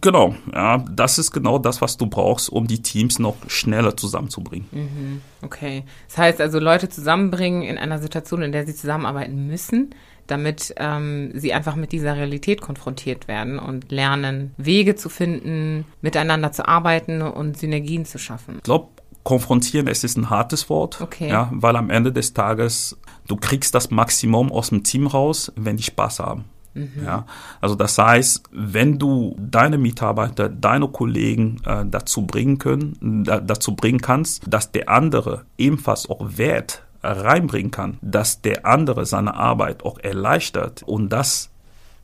Genau, ja, das ist genau das, was du brauchst, um die Teams noch schneller zusammenzubringen. Mhm, okay. Das heißt also, Leute zusammenbringen in einer Situation, in der sie zusammenarbeiten müssen, damit ähm, sie einfach mit dieser Realität konfrontiert werden und lernen, Wege zu finden, miteinander zu arbeiten und Synergien zu schaffen. Ich glaube, konfrontieren, es ist ein hartes Wort, okay. ja, weil am Ende des Tages du kriegst das Maximum aus dem Team raus, wenn die Spaß haben. Mhm. Ja, also das heißt, wenn du deine Mitarbeiter, deine Kollegen äh, dazu bringen können, da, dazu bringen kannst, dass der andere ebenfalls auch Wert reinbringen kann, dass der andere seine Arbeit auch erleichtert und das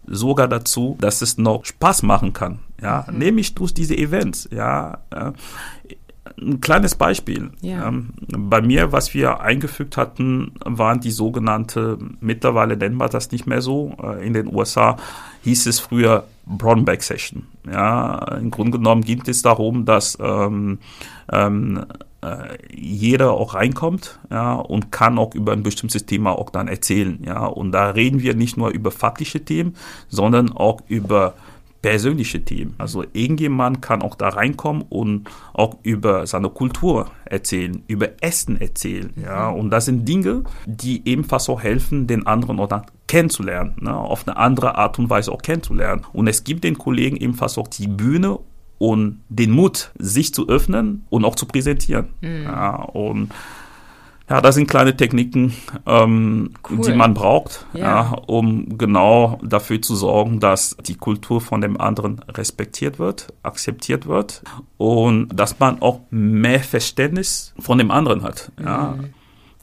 sogar dazu, dass es noch Spaß machen kann. Ja, mhm. nämlich durch diese Events. Ja, ein kleines Beispiel. Ja. Ähm, bei mir, was wir eingefügt hatten, waren die sogenannte, mittlerweile nennen wir das nicht mehr so, äh, in den USA hieß es früher Brownback Session. Ja, im Grunde genommen ging es darum, dass ähm, ähm, äh, jeder auch reinkommt, ja, und kann auch über ein bestimmtes Thema auch dann erzählen, ja. Und da reden wir nicht nur über fachliche Themen, sondern auch über persönliche Themen. Also irgendjemand kann auch da reinkommen und auch über seine Kultur erzählen, über Essen erzählen. Ja, mhm. und das sind Dinge, die ebenfalls auch helfen, den anderen auch dann kennenzulernen, ne, auf eine andere Art und Weise auch kennenzulernen. Und es gibt den Kollegen ebenfalls auch die Bühne und den Mut, sich zu öffnen und auch zu präsentieren. Mhm. Ja, und ja, das sind kleine Techniken, ähm, cool. die man braucht, ja. ja. um genau dafür zu sorgen, dass die Kultur von dem anderen respektiert wird, akzeptiert wird und dass man auch mehr Verständnis von dem anderen hat. Ja. Mhm.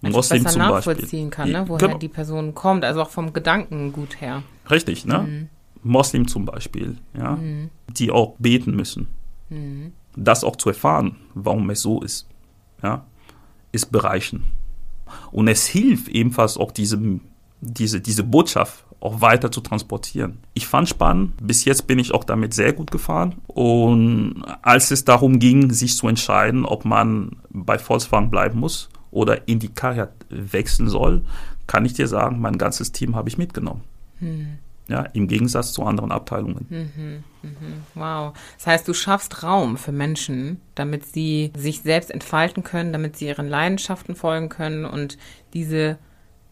Also Moslem besser nachvollziehen Beispiel. kann, ne? woher genau. die Person kommt, also auch vom Gedankengut her. Richtig, ne? Mhm. Moslem zum Beispiel, ja, mhm. die auch beten müssen. Mhm. Das auch zu erfahren, warum es so ist, ja, ist bereichend. Und es hilft ebenfalls auch diese, diese, diese Botschaft auch weiter zu transportieren. Ich fand spannend. Bis jetzt bin ich auch damit sehr gut gefahren. Und als es darum ging, sich zu entscheiden, ob man bei Volkswagen bleiben muss oder in die Karriere wechseln soll, kann ich dir sagen, mein ganzes Team habe ich mitgenommen. Hm. Ja, im Gegensatz zu anderen Abteilungen. Mhm, mhm. Wow. Das heißt, du schaffst Raum für Menschen, damit sie sich selbst entfalten können, damit sie ihren Leidenschaften folgen können und diese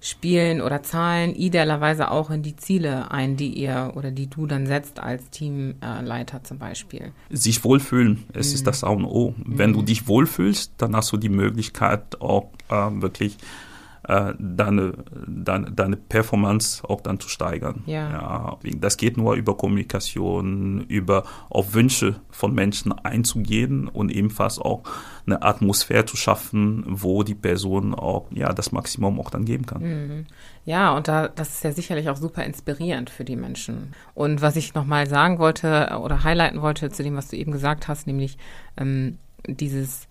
spielen oder zahlen idealerweise auch in die Ziele ein, die ihr oder die du dann setzt als Teamleiter zum Beispiel. Sich wohlfühlen, es mhm. ist das A und O. Wenn du mhm. dich wohlfühlst, dann hast du die Möglichkeit auch äh, wirklich äh, deine, deine, deine Performance auch dann zu steigern. Ja. ja. Das geht nur über Kommunikation, über auf Wünsche von Menschen einzugehen und ebenfalls auch eine Atmosphäre zu schaffen, wo die Person auch ja das Maximum auch dann geben kann. Mhm. Ja, und da, das ist ja sicherlich auch super inspirierend für die Menschen. Und was ich nochmal sagen wollte oder highlighten wollte zu dem, was du eben gesagt hast, nämlich ähm, dieses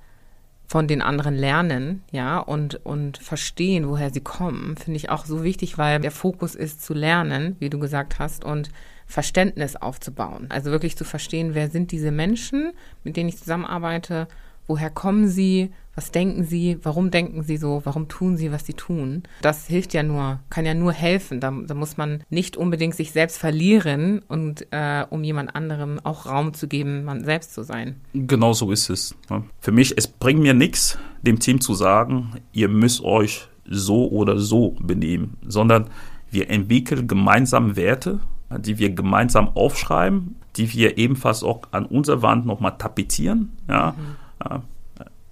von den anderen lernen, ja, und, und verstehen, woher sie kommen, finde ich auch so wichtig, weil der Fokus ist zu lernen, wie du gesagt hast, und Verständnis aufzubauen. Also wirklich zu verstehen, wer sind diese Menschen, mit denen ich zusammenarbeite Woher kommen sie? Was denken sie? Warum denken sie so? Warum tun sie, was sie tun? Das hilft ja nur, kann ja nur helfen. Da, da muss man nicht unbedingt sich selbst verlieren und äh, um jemand anderem auch Raum zu geben, man selbst zu sein. Genau so ist es. Für mich, es bringt mir nichts, dem Team zu sagen, ihr müsst euch so oder so benehmen, sondern wir entwickeln gemeinsam Werte, die wir gemeinsam aufschreiben, die wir ebenfalls auch an unserer Wand nochmal tapezieren, ja. Mhm ja,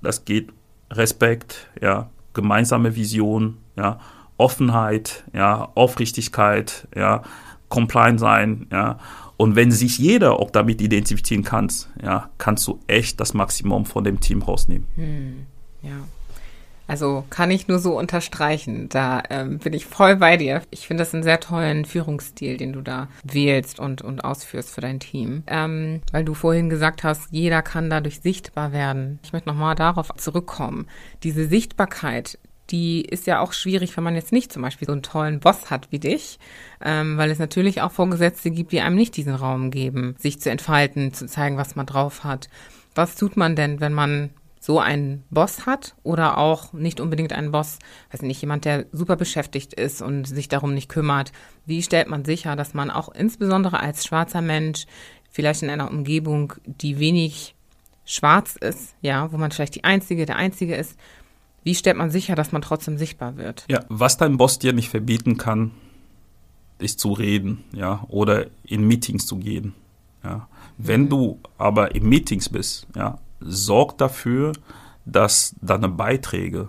das geht Respekt, ja, gemeinsame Vision, ja, Offenheit, ja, Aufrichtigkeit, ja, compliant sein, ja. Und wenn sich jeder auch damit identifizieren kann, ja, kannst du echt das Maximum von dem Team rausnehmen. Hm, ja. Also kann ich nur so unterstreichen. Da ähm, bin ich voll bei dir. Ich finde das einen sehr tollen Führungsstil, den du da wählst und, und ausführst für dein Team. Ähm, weil du vorhin gesagt hast, jeder kann dadurch sichtbar werden. Ich möchte nochmal darauf zurückkommen. Diese Sichtbarkeit, die ist ja auch schwierig, wenn man jetzt nicht zum Beispiel so einen tollen Boss hat wie dich, ähm, weil es natürlich auch Vorgesetzte gibt, die einem nicht diesen Raum geben, sich zu entfalten, zu zeigen, was man drauf hat. Was tut man denn, wenn man so einen Boss hat oder auch nicht unbedingt einen Boss, weiß nicht, jemand, der super beschäftigt ist und sich darum nicht kümmert. Wie stellt man sicher, dass man auch insbesondere als schwarzer Mensch vielleicht in einer Umgebung, die wenig schwarz ist, ja, wo man vielleicht die Einzige, der Einzige ist, wie stellt man sicher, dass man trotzdem sichtbar wird? Ja, was dein Boss dir nicht verbieten kann, ist zu reden, ja, oder in Meetings zu gehen, ja. Wenn mhm. du aber in Meetings bist, ja, sorg dafür, dass deine Beiträge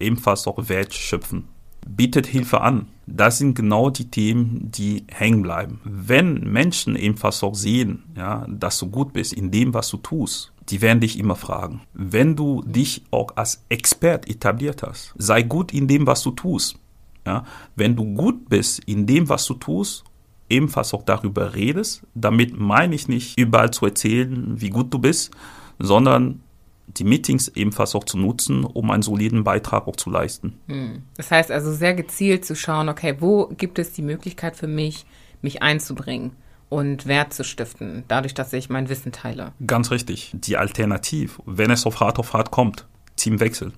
ebenfalls auch Wert schöpfen. Bietet Hilfe an. Das sind genau die Themen, die hängen bleiben. Wenn Menschen ebenfalls auch sehen, ja, dass du gut bist in dem, was du tust, die werden dich immer fragen. Wenn du dich auch als Expert etabliert hast, sei gut in dem, was du tust. Ja, wenn du gut bist in dem, was du tust, ebenfalls auch darüber redest, damit meine ich nicht überall zu erzählen, wie gut du bist, sondern die Meetings ebenfalls auch zu nutzen, um einen soliden Beitrag auch zu leisten. Hm. Das heißt also sehr gezielt zu schauen, okay, wo gibt es die Möglichkeit für mich, mich einzubringen? und Wert zu stiften, dadurch, dass ich mein Wissen teile. Ganz richtig. Die Alternative, wenn es auf hart auf hart kommt, Teamwechsel.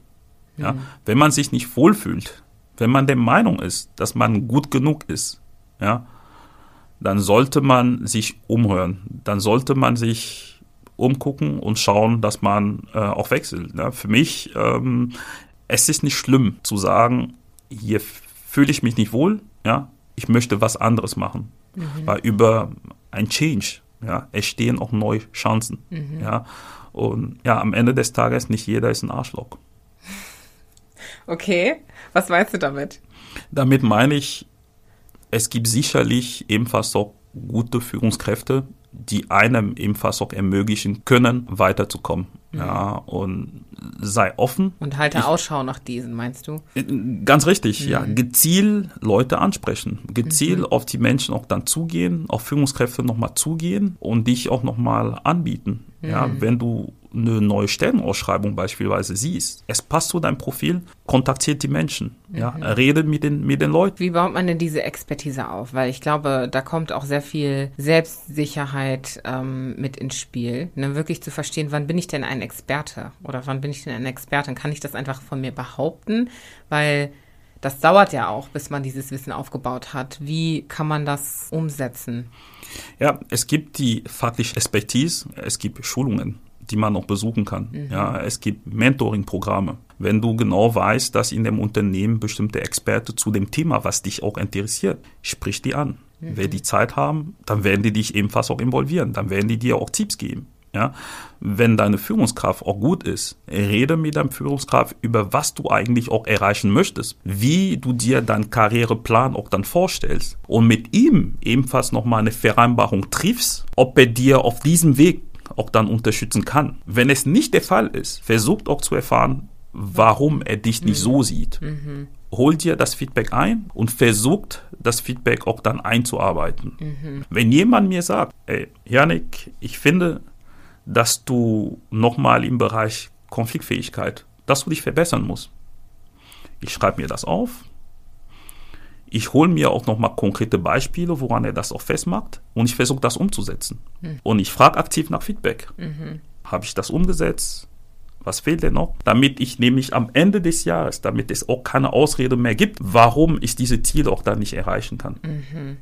Ja? Mhm. Wenn man sich nicht wohlfühlt, wenn man der Meinung ist, dass man gut genug ist, ja, dann sollte man sich umhören. Dann sollte man sich umgucken und schauen, dass man äh, auch wechselt. Ja? Für mich, ähm, es ist nicht schlimm zu sagen, hier fühle ich mich nicht wohl, ja, ich möchte was anderes machen. Mhm. Weil über ein Change ja, entstehen auch neue Chancen. Mhm. Ja. Und ja, am Ende des Tages nicht jeder ist ein Arschloch. [laughs] Okay, was meinst du damit? Damit meine ich, es gibt sicherlich ebenfalls auch gute Führungskräfte, die einem ebenfalls auch ermöglichen können, weiterzukommen. Mhm. Ja, und sei offen. Und halte ich, Ausschau nach diesen, meinst du? Äh, ganz richtig, mhm. ja. Gezielt Leute ansprechen, gezielt mhm. auf die Menschen auch dann zugehen, auf Führungskräfte nochmal zugehen und dich auch nochmal anbieten. Ja, mhm. wenn du eine neue Stellenausschreibung beispielsweise siehst, es passt zu deinem Profil, kontaktiert die Menschen, mhm. ja, redet mit den, mit den Leuten. Wie baut man denn diese Expertise auf? Weil ich glaube, da kommt auch sehr viel Selbstsicherheit ähm, mit ins Spiel, ne? wirklich zu verstehen, wann bin ich denn ein Experte oder wann bin ich denn eine Expertin? Kann ich das einfach von mir behaupten? Weil das dauert ja auch, bis man dieses Wissen aufgebaut hat. Wie kann man das umsetzen? Ja, es gibt die fachliche Expertise, es gibt Schulungen die man noch besuchen kann. Mhm. Ja, es gibt Mentoring-Programme. Wenn du genau weißt, dass in dem Unternehmen bestimmte Experte zu dem Thema, was dich auch interessiert, sprich die an. Mhm. Wer die Zeit haben, dann werden die dich ebenfalls auch involvieren. Dann werden die dir auch Tipps geben. Ja, wenn deine Führungskraft auch gut ist, rede mit deinem Führungskraft über was du eigentlich auch erreichen möchtest, wie du dir deinen Karriereplan auch dann vorstellst und mit ihm ebenfalls nochmal eine Vereinbarung triffst, ob er dir auf diesem Weg auch dann unterstützen kann. Wenn es nicht der Fall ist, versucht auch zu erfahren, warum er dich nicht mhm. so sieht. Mhm. Hol dir das Feedback ein und versucht das Feedback auch dann einzuarbeiten. Mhm. Wenn jemand mir sagt, ey, Janik, ich finde, dass du nochmal im Bereich Konfliktfähigkeit, dass du dich verbessern musst. Ich schreibe mir das auf, ich hole mir auch nochmal konkrete Beispiele, woran er das auch festmacht und ich versuche das umzusetzen. Mhm. Und ich frage aktiv nach Feedback. Mhm. Habe ich das umgesetzt? Was fehlt denn noch? Damit ich nämlich am Ende des Jahres, damit es auch keine Ausrede mehr gibt, warum ich diese Ziele auch dann nicht erreichen kann. Mhm.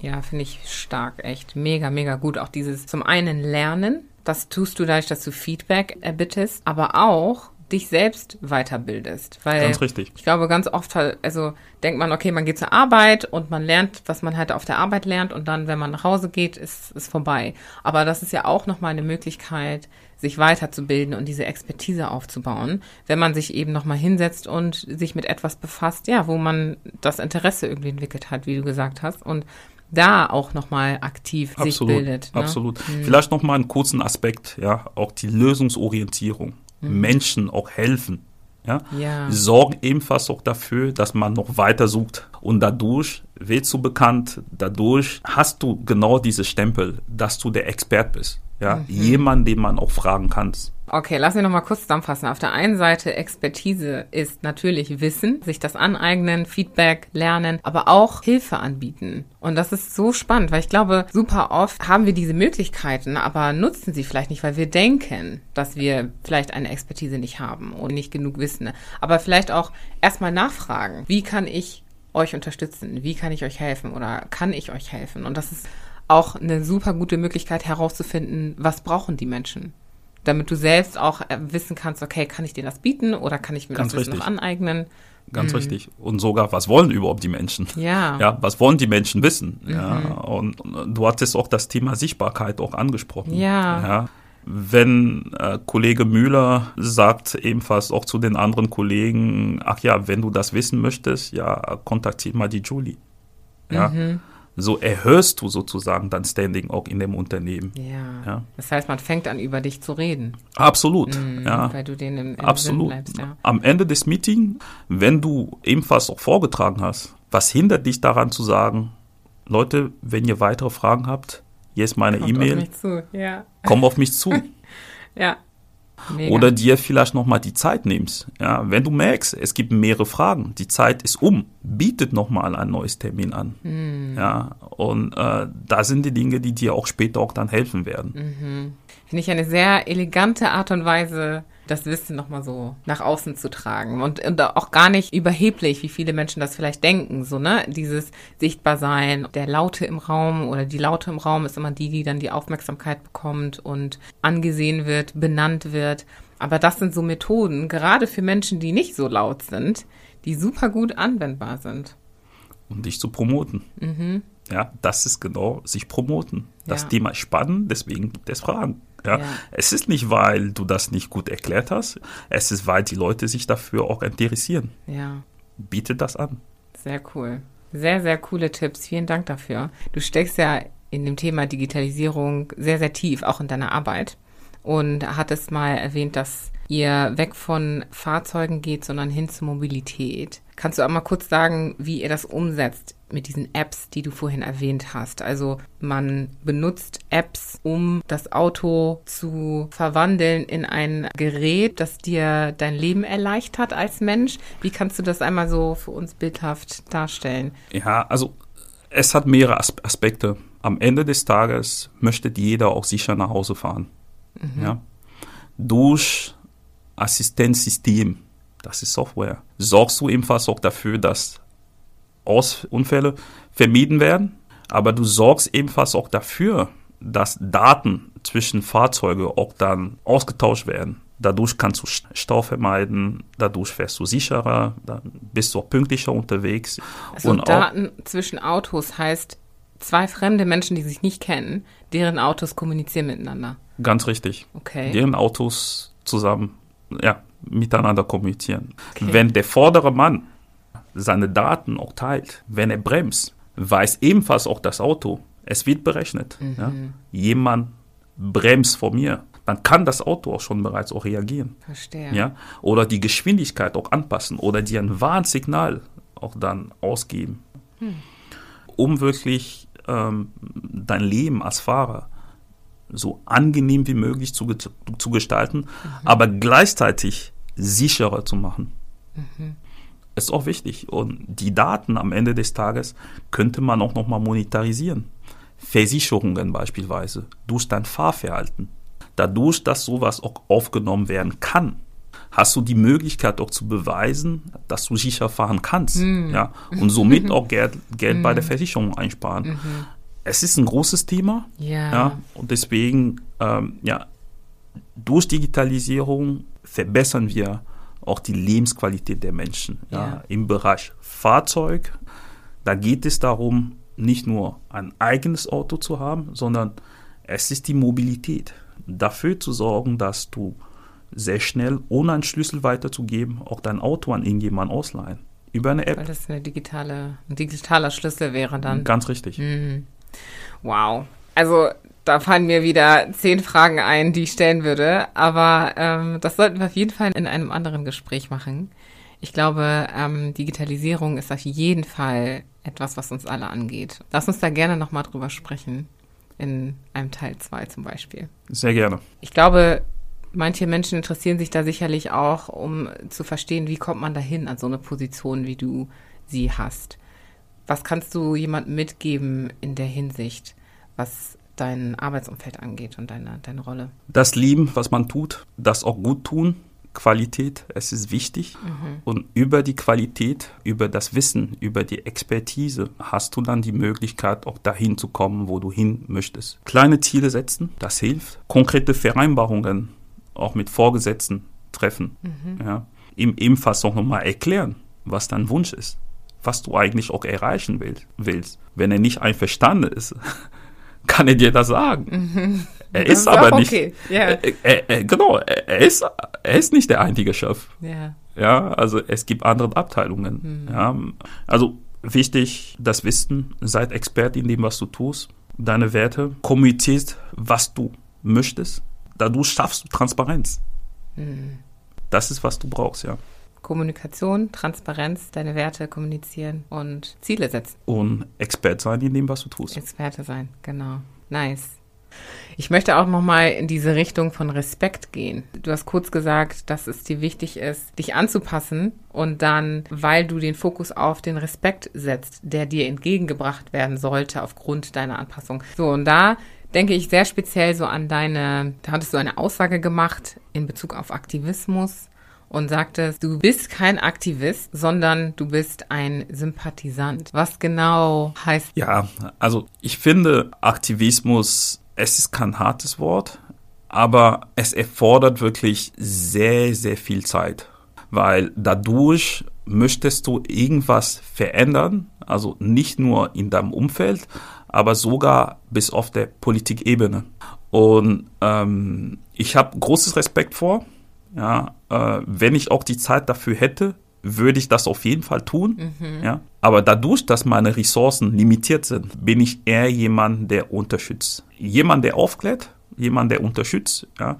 Ja, finde ich stark, echt mega, mega gut. Auch dieses zum einen Lernen, das tust du dadurch, dass du Feedback erbittest, aber auch dich selbst weiterbildest. Weil ganz richtig. Ich glaube, ganz oft, also denkt man, okay, man geht zur Arbeit und man lernt, was man halt auf der Arbeit lernt und dann, wenn man nach Hause geht, ist es vorbei. Aber das ist ja auch nochmal eine Möglichkeit, sich weiterzubilden und diese Expertise aufzubauen, wenn man sich eben nochmal hinsetzt und sich mit etwas befasst, ja, wo man das Interesse irgendwie entwickelt hat, wie du gesagt hast. Und da auch nochmal aktiv absolut, sich bildet. Ne? Absolut. Hm. Vielleicht nochmal einen kurzen Aspekt, ja, auch die Lösungsorientierung mhm. Menschen auch helfen. Ja? ja? sorgen ebenfalls auch dafür, dass man noch weiter sucht. Und dadurch wirst du bekannt, dadurch hast du genau diese Stempel, dass du der Expert bist. Ja, mhm. jemand, den man auch fragen kann. Okay, lass mich nochmal kurz zusammenfassen. Auf der einen Seite Expertise ist natürlich Wissen, sich das aneignen, Feedback lernen, aber auch Hilfe anbieten. Und das ist so spannend, weil ich glaube, super oft haben wir diese Möglichkeiten, aber nutzen sie vielleicht nicht, weil wir denken, dass wir vielleicht eine Expertise nicht haben und nicht genug wissen. Aber vielleicht auch erstmal nachfragen, wie kann ich euch unterstützen? Wie kann ich euch helfen oder kann ich euch helfen? Und das ist auch eine super gute Möglichkeit herauszufinden, was brauchen die Menschen. Damit du selbst auch äh, wissen kannst, okay, kann ich dir das bieten oder kann ich mir Ganz das Wissen richtig. noch aneignen? Ganz richtig. Und sogar, was wollen überhaupt die Menschen? Ja. Ja, was wollen die Menschen wissen? Ja, und, und du hattest auch das Thema Sichtbarkeit auch angesprochen. Ja. ja. Wenn äh, Kollege Müller sagt ebenfalls auch zu den anderen Kollegen, ach ja, wenn du das wissen möchtest, ja, kontaktiert mal die Julie. Ja. So erhöhst du sozusagen dein Standing auch in dem Unternehmen. Ja. Ja. Das heißt, man fängt an, über dich zu reden, Absolut. Mhm, ja. weil du denen im, im Absolut. Bleibst. Ja. Am Ende des Meetings, wenn du ebenfalls auch vorgetragen hast, was hindert dich daran zu sagen, Leute, wenn ihr weitere Fragen habt, hier ist meine Kommt auf E-Mail, mich zu. Ja. komm auf mich zu. [laughs] Ja. Mega. Oder dir vielleicht nochmal die Zeit nimmst. Ja, wenn du merkst, es gibt mehrere Fragen, die Zeit ist um, bietet nochmal ein neues Termin an. Hm. Ja, und äh, da sind die Dinge, die dir auch später auch dann helfen werden. Mhm. Finde ich eine sehr elegante Art und Weise, das Wissen nochmal so nach außen zu tragen. Und, und auch gar nicht überheblich, wie viele Menschen das vielleicht denken. So, ne? Dieses Sichtbarsein, der Laute im Raum oder die Laute im Raum ist immer die, die dann die Aufmerksamkeit bekommt und angesehen wird, benannt wird. Aber das sind so Methoden, gerade für Menschen, die nicht so laut sind, die super gut anwendbar sind. um dich zu promoten. Ja, das ist genau sich promoten. Das Ja. Thema ist spannend, deswegen gibt es Fragen. Ja. Ja. Es ist nicht, weil du das nicht gut erklärt hast, es ist, weil die Leute sich dafür auch interessieren. Ja. Biete das an. Sehr cool. Sehr, sehr coole Tipps. Vielen Dank dafür. Du steckst ja in dem Thema Digitalisierung sehr, sehr tief, auch in deiner Arbeit. Und hattest mal erwähnt, dass ihr weg von Fahrzeugen geht, sondern hin zur Mobilität. Kannst du auch mal kurz sagen, wie ihr das umsetzt mit diesen Apps, die du vorhin erwähnt hast? Also man benutzt Apps, um das Auto zu verwandeln in ein Gerät, das dir dein Leben erleichtert als Mensch. Wie kannst du das einmal so für uns bildhaft darstellen? Ja, also es hat mehrere As Aspekte. Am Ende des Tages möchte jeder auch sicher nach Hause fahren. Ja? Durch Assistenzsystem, das ist Software, sorgst du ebenfalls auch dafür, dass Aus Unfälle vermieden werden, aber du sorgst ebenfalls auch dafür, dass Daten zwischen Fahrzeugen auch dann ausgetauscht werden. Dadurch kannst du Stau vermeiden, dadurch fährst du sicherer, dann bist du auch pünktlicher unterwegs. Also und Daten zwischen Autos heißt zwei fremde Menschen, die sich nicht kennen, deren Autos kommunizieren miteinander. ganz richtig, Okay. deren Autos zusammen ja, miteinander kommunizieren. Okay. Wenn der vordere Mann seine Daten auch teilt, wenn er bremst, weiß ebenfalls auch das Auto, es wird berechnet. Ja? Jemand bremst vor mir, dann kann das Auto auch schon bereits auch reagieren. Verstehe. Ja? Oder die Geschwindigkeit auch anpassen oder dir ein Warnsignal auch dann ausgeben, um wirklich ähm, dein Leben als Fahrer so angenehm wie möglich zu, zu gestalten, aber gleichzeitig sicherer zu machen. Ist auch wichtig. Und die Daten am Ende des Tages könnte man auch nochmal monetarisieren. Versicherungen beispielsweise, durch dein Fahrverhalten. Dadurch, dass sowas auch aufgenommen werden kann, hast du die Möglichkeit auch zu beweisen, dass du sicher fahren kannst. Ja, und somit [laughs] auch Geld, Geld bei der Versicherung einsparen. Es ist ein großes Thema. Ja. Ja, und deswegen, ähm, ja, durch Digitalisierung verbessern wir auch die Lebensqualität der Menschen. Ja. Ja. Im Bereich Fahrzeug, da geht es darum, nicht nur ein eigenes Auto zu haben, sondern es ist die Mobilität. Dafür zu sorgen, dass du sehr schnell, ohne einen Schlüssel weiterzugeben, auch dein Auto an irgendjemanden ausleihen. Über eine Weil App. das eine digitale, ein digitaler Schlüssel wäre dann. Ganz richtig. Wow. Also da fallen mir wieder zehn Fragen ein, die ich stellen würde. Aber ähm, das sollten wir auf jeden Fall in einem anderen Gespräch machen. Ich glaube, ähm, Digitalisierung ist auf jeden Fall etwas, was uns alle angeht. Lass uns da gerne nochmal drüber sprechen. In einem Teil 2 zum Beispiel. Sehr gerne. Ich glaube, manche Menschen interessieren sich da sicherlich auch, um zu verstehen, wie kommt man dahin an so eine Position, wie du sie hast. Was kannst du jemandem mitgeben in der Hinsicht, was dein Arbeitsumfeld angeht und deine, deine Rolle? das lieben, was man tut, das auch gut tun, Qualität, es ist wichtig. Mhm. Und über die Qualität, über das Wissen, über die Expertise hast du dann die Möglichkeit, auch dahin zu kommen, wo du hin möchtest. Kleine Ziele setzen, das hilft. Konkrete Vereinbarungen auch mit Vorgesetzten treffen. Mhm. Ja. Ihm ebenfalls auch nochmal erklären, was dein Wunsch ist, was du eigentlich auch erreichen willst. Wenn er nicht einverstanden ist, [laughs] kann er dir das sagen. Mhm. Er ist, ist aber nicht. Okay. Yeah. Er, er, genau, er ist, er ist nicht der einzige Chef. Yeah. Ja, also es gibt andere Abteilungen. Mhm. Ja, also wichtig, das Wissen, seid Expert in dem, was du tust, deine Werte, kommunizierst, was du möchtest. Dadurch schaffst du Transparenz. Mhm. Das ist, was du brauchst, ja. Kommunikation, Transparenz, deine Werte kommunizieren und Ziele setzen. Und Expert sein in dem, was du tust. Experte sein, genau. Nice. Ich möchte auch nochmal in diese Richtung von Respekt gehen. Du hast kurz gesagt, dass es dir wichtig ist, dich anzupassen und dann, weil du den Fokus auf den Respekt setzt, der dir entgegengebracht werden sollte aufgrund deiner Anpassung. So, und da denke ich sehr speziell so an deine, da hattest du eine Aussage gemacht in Bezug auf Aktivismus und sagtest, du bist kein Aktivist, sondern du bist ein Sympathisant. Was genau heißt? Ja, also ich finde Aktivismus, es ist kein hartes Wort, aber es erfordert wirklich sehr, sehr viel Zeit, weil dadurch möchtest du irgendwas verändern, also nicht nur in deinem Umfeld, aber sogar bis auf der Politikebene. Und ähm, ich habe großes Respekt vor, ja, äh, wenn ich auch die Zeit dafür hätte, würde ich das auf jeden Fall tun. Mhm. Ja. Aber dadurch, dass meine Ressourcen limitiert sind, bin ich eher jemand, der unterstützt. Jemand, der aufklärt, jemand, der unterstützt. Ja.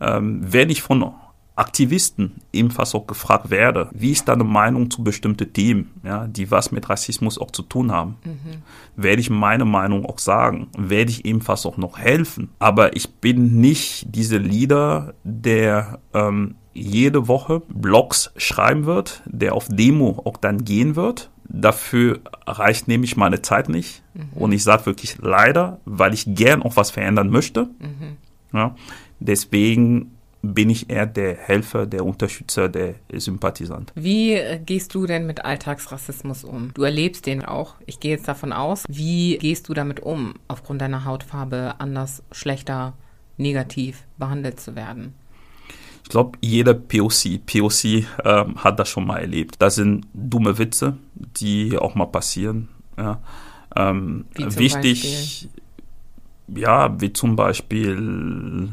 Ähm, wenn ich von Aktivisten ebenfalls auch gefragt werde, wie ist deine Meinung zu bestimmten Themen, ja, die was mit Rassismus auch zu tun haben, mhm. werde ich meine Meinung auch sagen, werde ich ebenfalls auch noch helfen. Aber ich bin nicht dieser Leader, der ähm, jede Woche Blogs schreiben wird, der auf Demo auch dann gehen wird. Dafür reicht nämlich meine Zeit nicht. Mhm. Und ich sage wirklich leider, weil ich gern auch was verändern möchte. Mhm. Ja, deswegen bin ich eher der Helfer, der Unterstützer, der Sympathisant. Wie gehst du denn mit Alltagsrassismus um? Du erlebst den auch. Ich gehe jetzt davon aus. Wie gehst du damit um, aufgrund deiner Hautfarbe anders, schlechter, negativ behandelt zu werden? Ich glaube, jeder POC, POC ähm, hat das schon mal erlebt. Das sind dumme Witze, die auch mal passieren. Ja. Ähm, wichtig, Beispiel? ja, wie zum Beispiel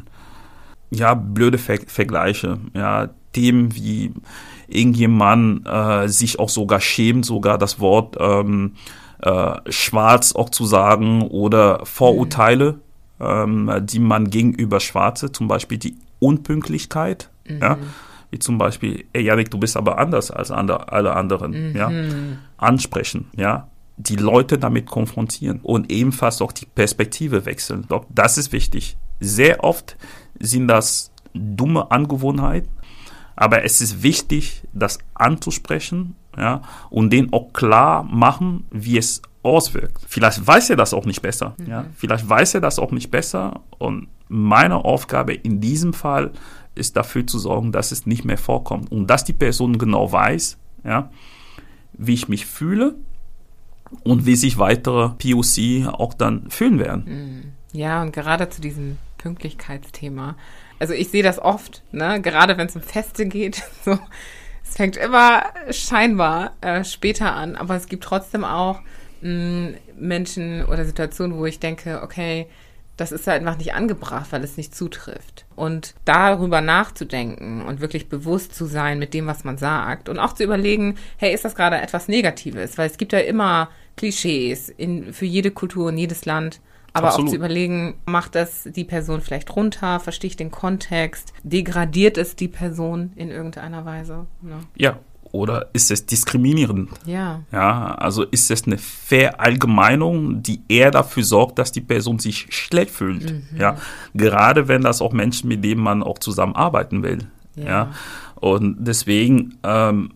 ja, blöde Ver Vergleiche, ja, Themen wie irgendjemand äh, sich auch sogar schämt, sogar das Wort ähm, äh, schwarz auch zu sagen oder Vorurteile, mhm. ähm, die man gegenüber Schwarze, zum Beispiel die Unpünktlichkeit, mhm. ja, wie zum Beispiel, ey Janik, du bist aber anders als andre, alle anderen, mhm. ja, ansprechen, ja, die Leute damit konfrontieren und ebenfalls auch die Perspektive wechseln. Das ist wichtig. Sehr oft sind das dumme Angewohnheiten, aber es ist wichtig, das anzusprechen, ja, und den auch klar machen, wie es auswirkt. Vielleicht weiß er das auch nicht besser, mhm. ja, vielleicht weiß er das auch nicht besser und meine Aufgabe in diesem Fall ist dafür zu sorgen, dass es nicht mehr vorkommt und dass die Person genau weiß, ja, wie ich mich fühle und wie sich weitere POC auch dann fühlen werden. Mhm. Ja, und gerade zu diesem Pünktlichkeitsthema. Also ich sehe das oft, ne? gerade wenn es um Feste geht. [laughs] So, es fängt immer scheinbar äh, später an, aber es gibt trotzdem auch mh, mm, Menschen oder Situationen, wo ich denke, okay, das ist halt einfach nicht angebracht, weil es nicht zutrifft. Und darüber nachzudenken und wirklich bewusst zu sein mit dem, was man sagt und auch zu überlegen, hey, ist das gerade etwas Negatives? Weil es gibt ja immer Klischees in, für jede Kultur und jedes Land. Aber Absolut. auch zu überlegen, macht das die Person vielleicht runter, verstehe ich den Kontext, degradiert es die Person in irgendeiner Weise? Ne? Ja, oder ist es diskriminierend? Ja. Ja, also ist es eine Verallgemeinung, die eher dafür sorgt, dass die Person sich schlecht fühlt. Mhm. Ja, gerade wenn das auch Menschen, mit denen man auch zusammenarbeiten will. Ja. ja. Und deswegen ähm,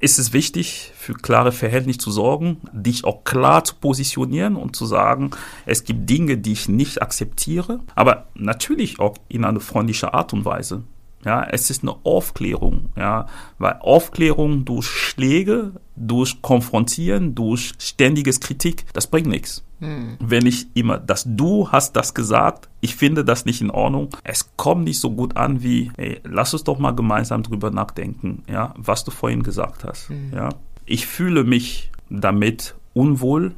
ist es wichtig, für klare Verhältnisse zu sorgen, dich auch klar zu positionieren und zu sagen, es gibt Dinge, die ich nicht akzeptiere, aber natürlich auch in einer freundlichen Art und Weise. Ja, es ist eine Aufklärung, ja, weil Aufklärung durch Schläge, durch Konfrontieren, durch ständiges Kritik, das bringt nichts. Hm. Wenn ich immer, dass du hast das gesagt, ich finde das nicht in Ordnung, es kommt nicht so gut an wie, ey, lass uns doch mal gemeinsam drüber nachdenken, ja, was du vorhin gesagt hast, hm. ja. Ich fühle mich damit unwohl,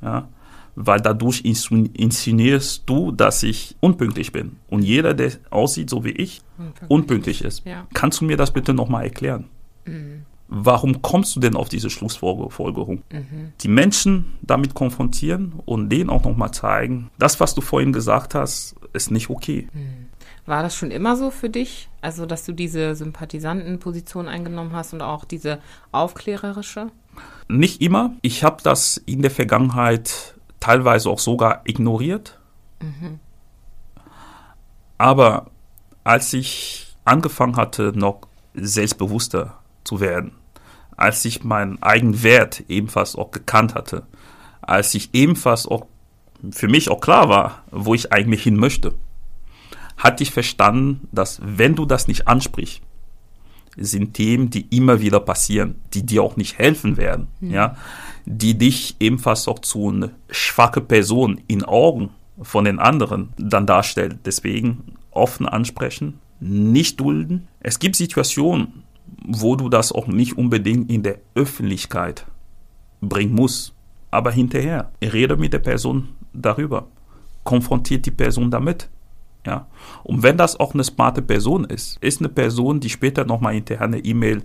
ja, weil dadurch inszenierst du, dass ich unpünktlich bin. Und jeder, der aussieht so wie ich, unpünktlich, unpünktlich ist. Ja. Kannst du mir das bitte nochmal erklären? Mhm. Warum kommst du denn auf diese Schlussfolgerung? Mhm. Die Menschen damit konfrontieren und denen auch nochmal zeigen, das, was du vorhin gesagt hast, ist nicht okay. Mhm. War das schon immer so für dich? Also, dass du diese Sympathisantenposition eingenommen hast und auch diese aufklärerische? Nicht immer. Ich habe das in der Vergangenheit teilweise auch sogar ignoriert. Mhm. Aber als ich angefangen hatte, noch selbstbewusster zu werden, als ich meinen eigenen Wert ebenfalls auch gekannt hatte, als ich ebenfalls auch für mich auch klar war, wo ich eigentlich hin möchte, hatte ich verstanden, dass wenn du das nicht ansprichst, sind Themen, die immer wieder passieren, die dir auch nicht helfen werden, mhm. ja, die dich ebenfalls auch zu einer schwache Person in Augen von den anderen dann darstellt. Deswegen offen ansprechen, nicht dulden. Es gibt Situationen, wo du das auch nicht unbedingt in der Öffentlichkeit bringen musst, aber hinterher rede mit der Person darüber, konfrontiert die Person damit. Ja. Und wenn das auch eine smarte Person ist, ist eine Person, die später nochmal hinterher eine E-Mail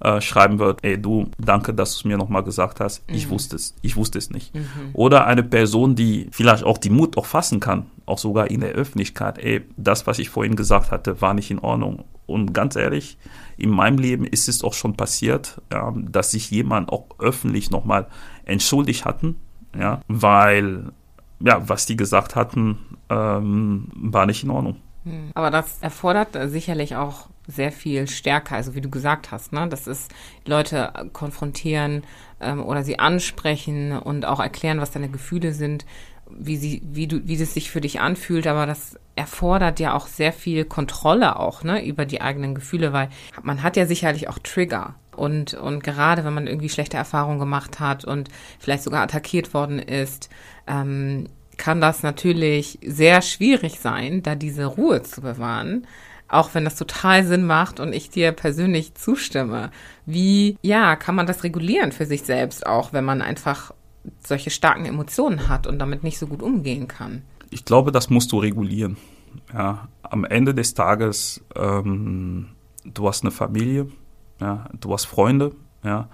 äh, schreiben wird, ey du, danke, dass du es mir nochmal gesagt hast, mhm. ich wusste es, ich wusste es nicht. Mhm. Oder eine Person, die vielleicht auch die Mut auch fassen kann, auch sogar in der Öffentlichkeit, ey, das, was ich vorhin gesagt hatte, war nicht in Ordnung. Und ganz ehrlich, in meinem Leben ist es auch schon passiert, ja, dass sich jemand auch öffentlich nochmal entschuldigt hatten, ja, weil ja, was die gesagt hatten, ähm, war nicht in Ordnung. Hm. Aber das erfordert sicherlich auch sehr viel Stärke, also wie du gesagt hast, ne? Das ist Leute konfrontieren ähm, oder sie ansprechen und auch erklären, was deine Gefühle sind, wie sie, wie du, wie es sich für dich anfühlt, aber das erfordert ja auch sehr viel Kontrolle auch, ne, über die eigenen Gefühle, weil man hat ja sicherlich auch Trigger. Und, und gerade wenn man irgendwie schlechte Erfahrungen gemacht hat und vielleicht sogar attackiert worden ist, ähm, kann das natürlich sehr schwierig sein, da diese Ruhe zu bewahren. Auch wenn das total Sinn macht und ich dir persönlich zustimme. Wie, ja, kann man das regulieren für sich selbst auch, wenn man einfach solche starken Emotionen hat und damit nicht so gut umgehen kann? Ich glaube, das musst du regulieren. Ja, am Ende des Tages, ähm, du hast eine Familie, ja, du hast Freunde, ja,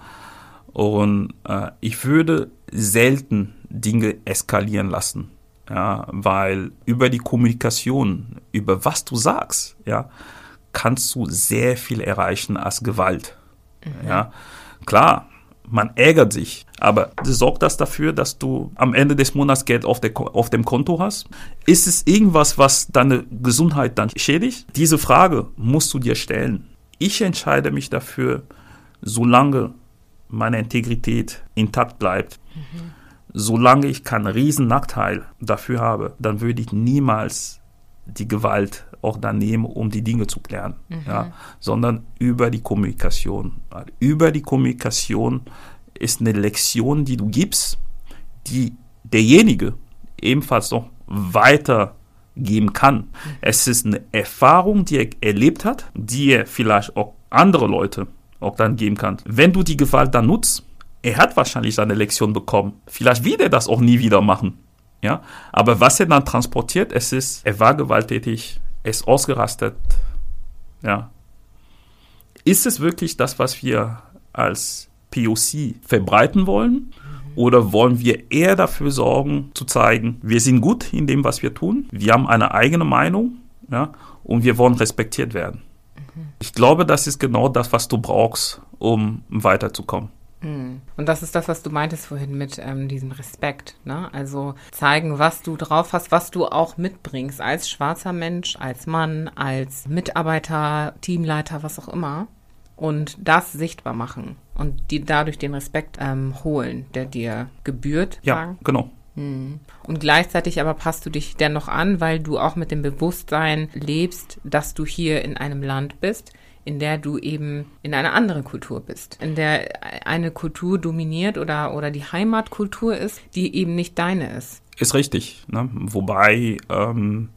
und äh, ich würde selten Dinge eskalieren lassen, ja, weil über die Kommunikation, über was du sagst, ja, kannst du sehr viel erreichen als Gewalt. Mhm. Ja, klar, man ärgert sich, aber sorgt das dafür, dass du am Ende des Monats Geld auf, der, auf dem Konto hast? Ist es irgendwas, was deine Gesundheit dann schädigt? Diese Frage musst du dir stellen. Ich entscheide mich dafür, solange meine Integrität intakt bleibt, mhm. Solange ich keinen riesen Nachteil dafür habe, dann würde ich niemals die Gewalt auch dann nehmen, um die Dinge zu klären, mhm. ja, sondern über die Kommunikation. Über die Kommunikation ist eine Lektion, die du gibst, die derjenige ebenfalls noch weitergeben kann. Mhm. Es ist eine Erfahrung, die er erlebt hat, die er vielleicht auch andere Leute auch dann geben kann. Wenn du die Gewalt dann nutzt, er hat wahrscheinlich seine Lektion bekommen. Vielleicht wird er das auch nie wieder machen. Ja, aber was er dann transportiert, es ist, er war gewalttätig, er ist ausgerastet. Ja. Ist es wirklich das, was wir als POC verbreiten wollen? Oder wollen wir eher dafür sorgen, zu zeigen, wir sind gut in dem, was wir tun, wir haben eine eigene Meinung ja, und wir wollen respektiert werden? Ich glaube, das ist genau das, was du brauchst, um weiterzukommen. Und das ist das, was du meintest vorhin mit ähm, diesem Respekt. Ne? Also zeigen, was du drauf hast, was du auch mitbringst als schwarzer Mensch, als Mann, als Mitarbeiter, Teamleiter, was auch immer. Und das sichtbar machen und die dadurch den Respekt ähm, holen, der dir gebührt. Ja, sagen. genau. Hm. Und gleichzeitig aber passt du dich dennoch an, weil du auch mit dem Bewusstsein lebst, dass du hier in einem Land bist, in der du eben in einer anderen Kultur bist, in der eine Kultur dominiert oder, oder die Heimatkultur ist, die eben nicht deine ist. Ist richtig. Ne? Wobei, ähm,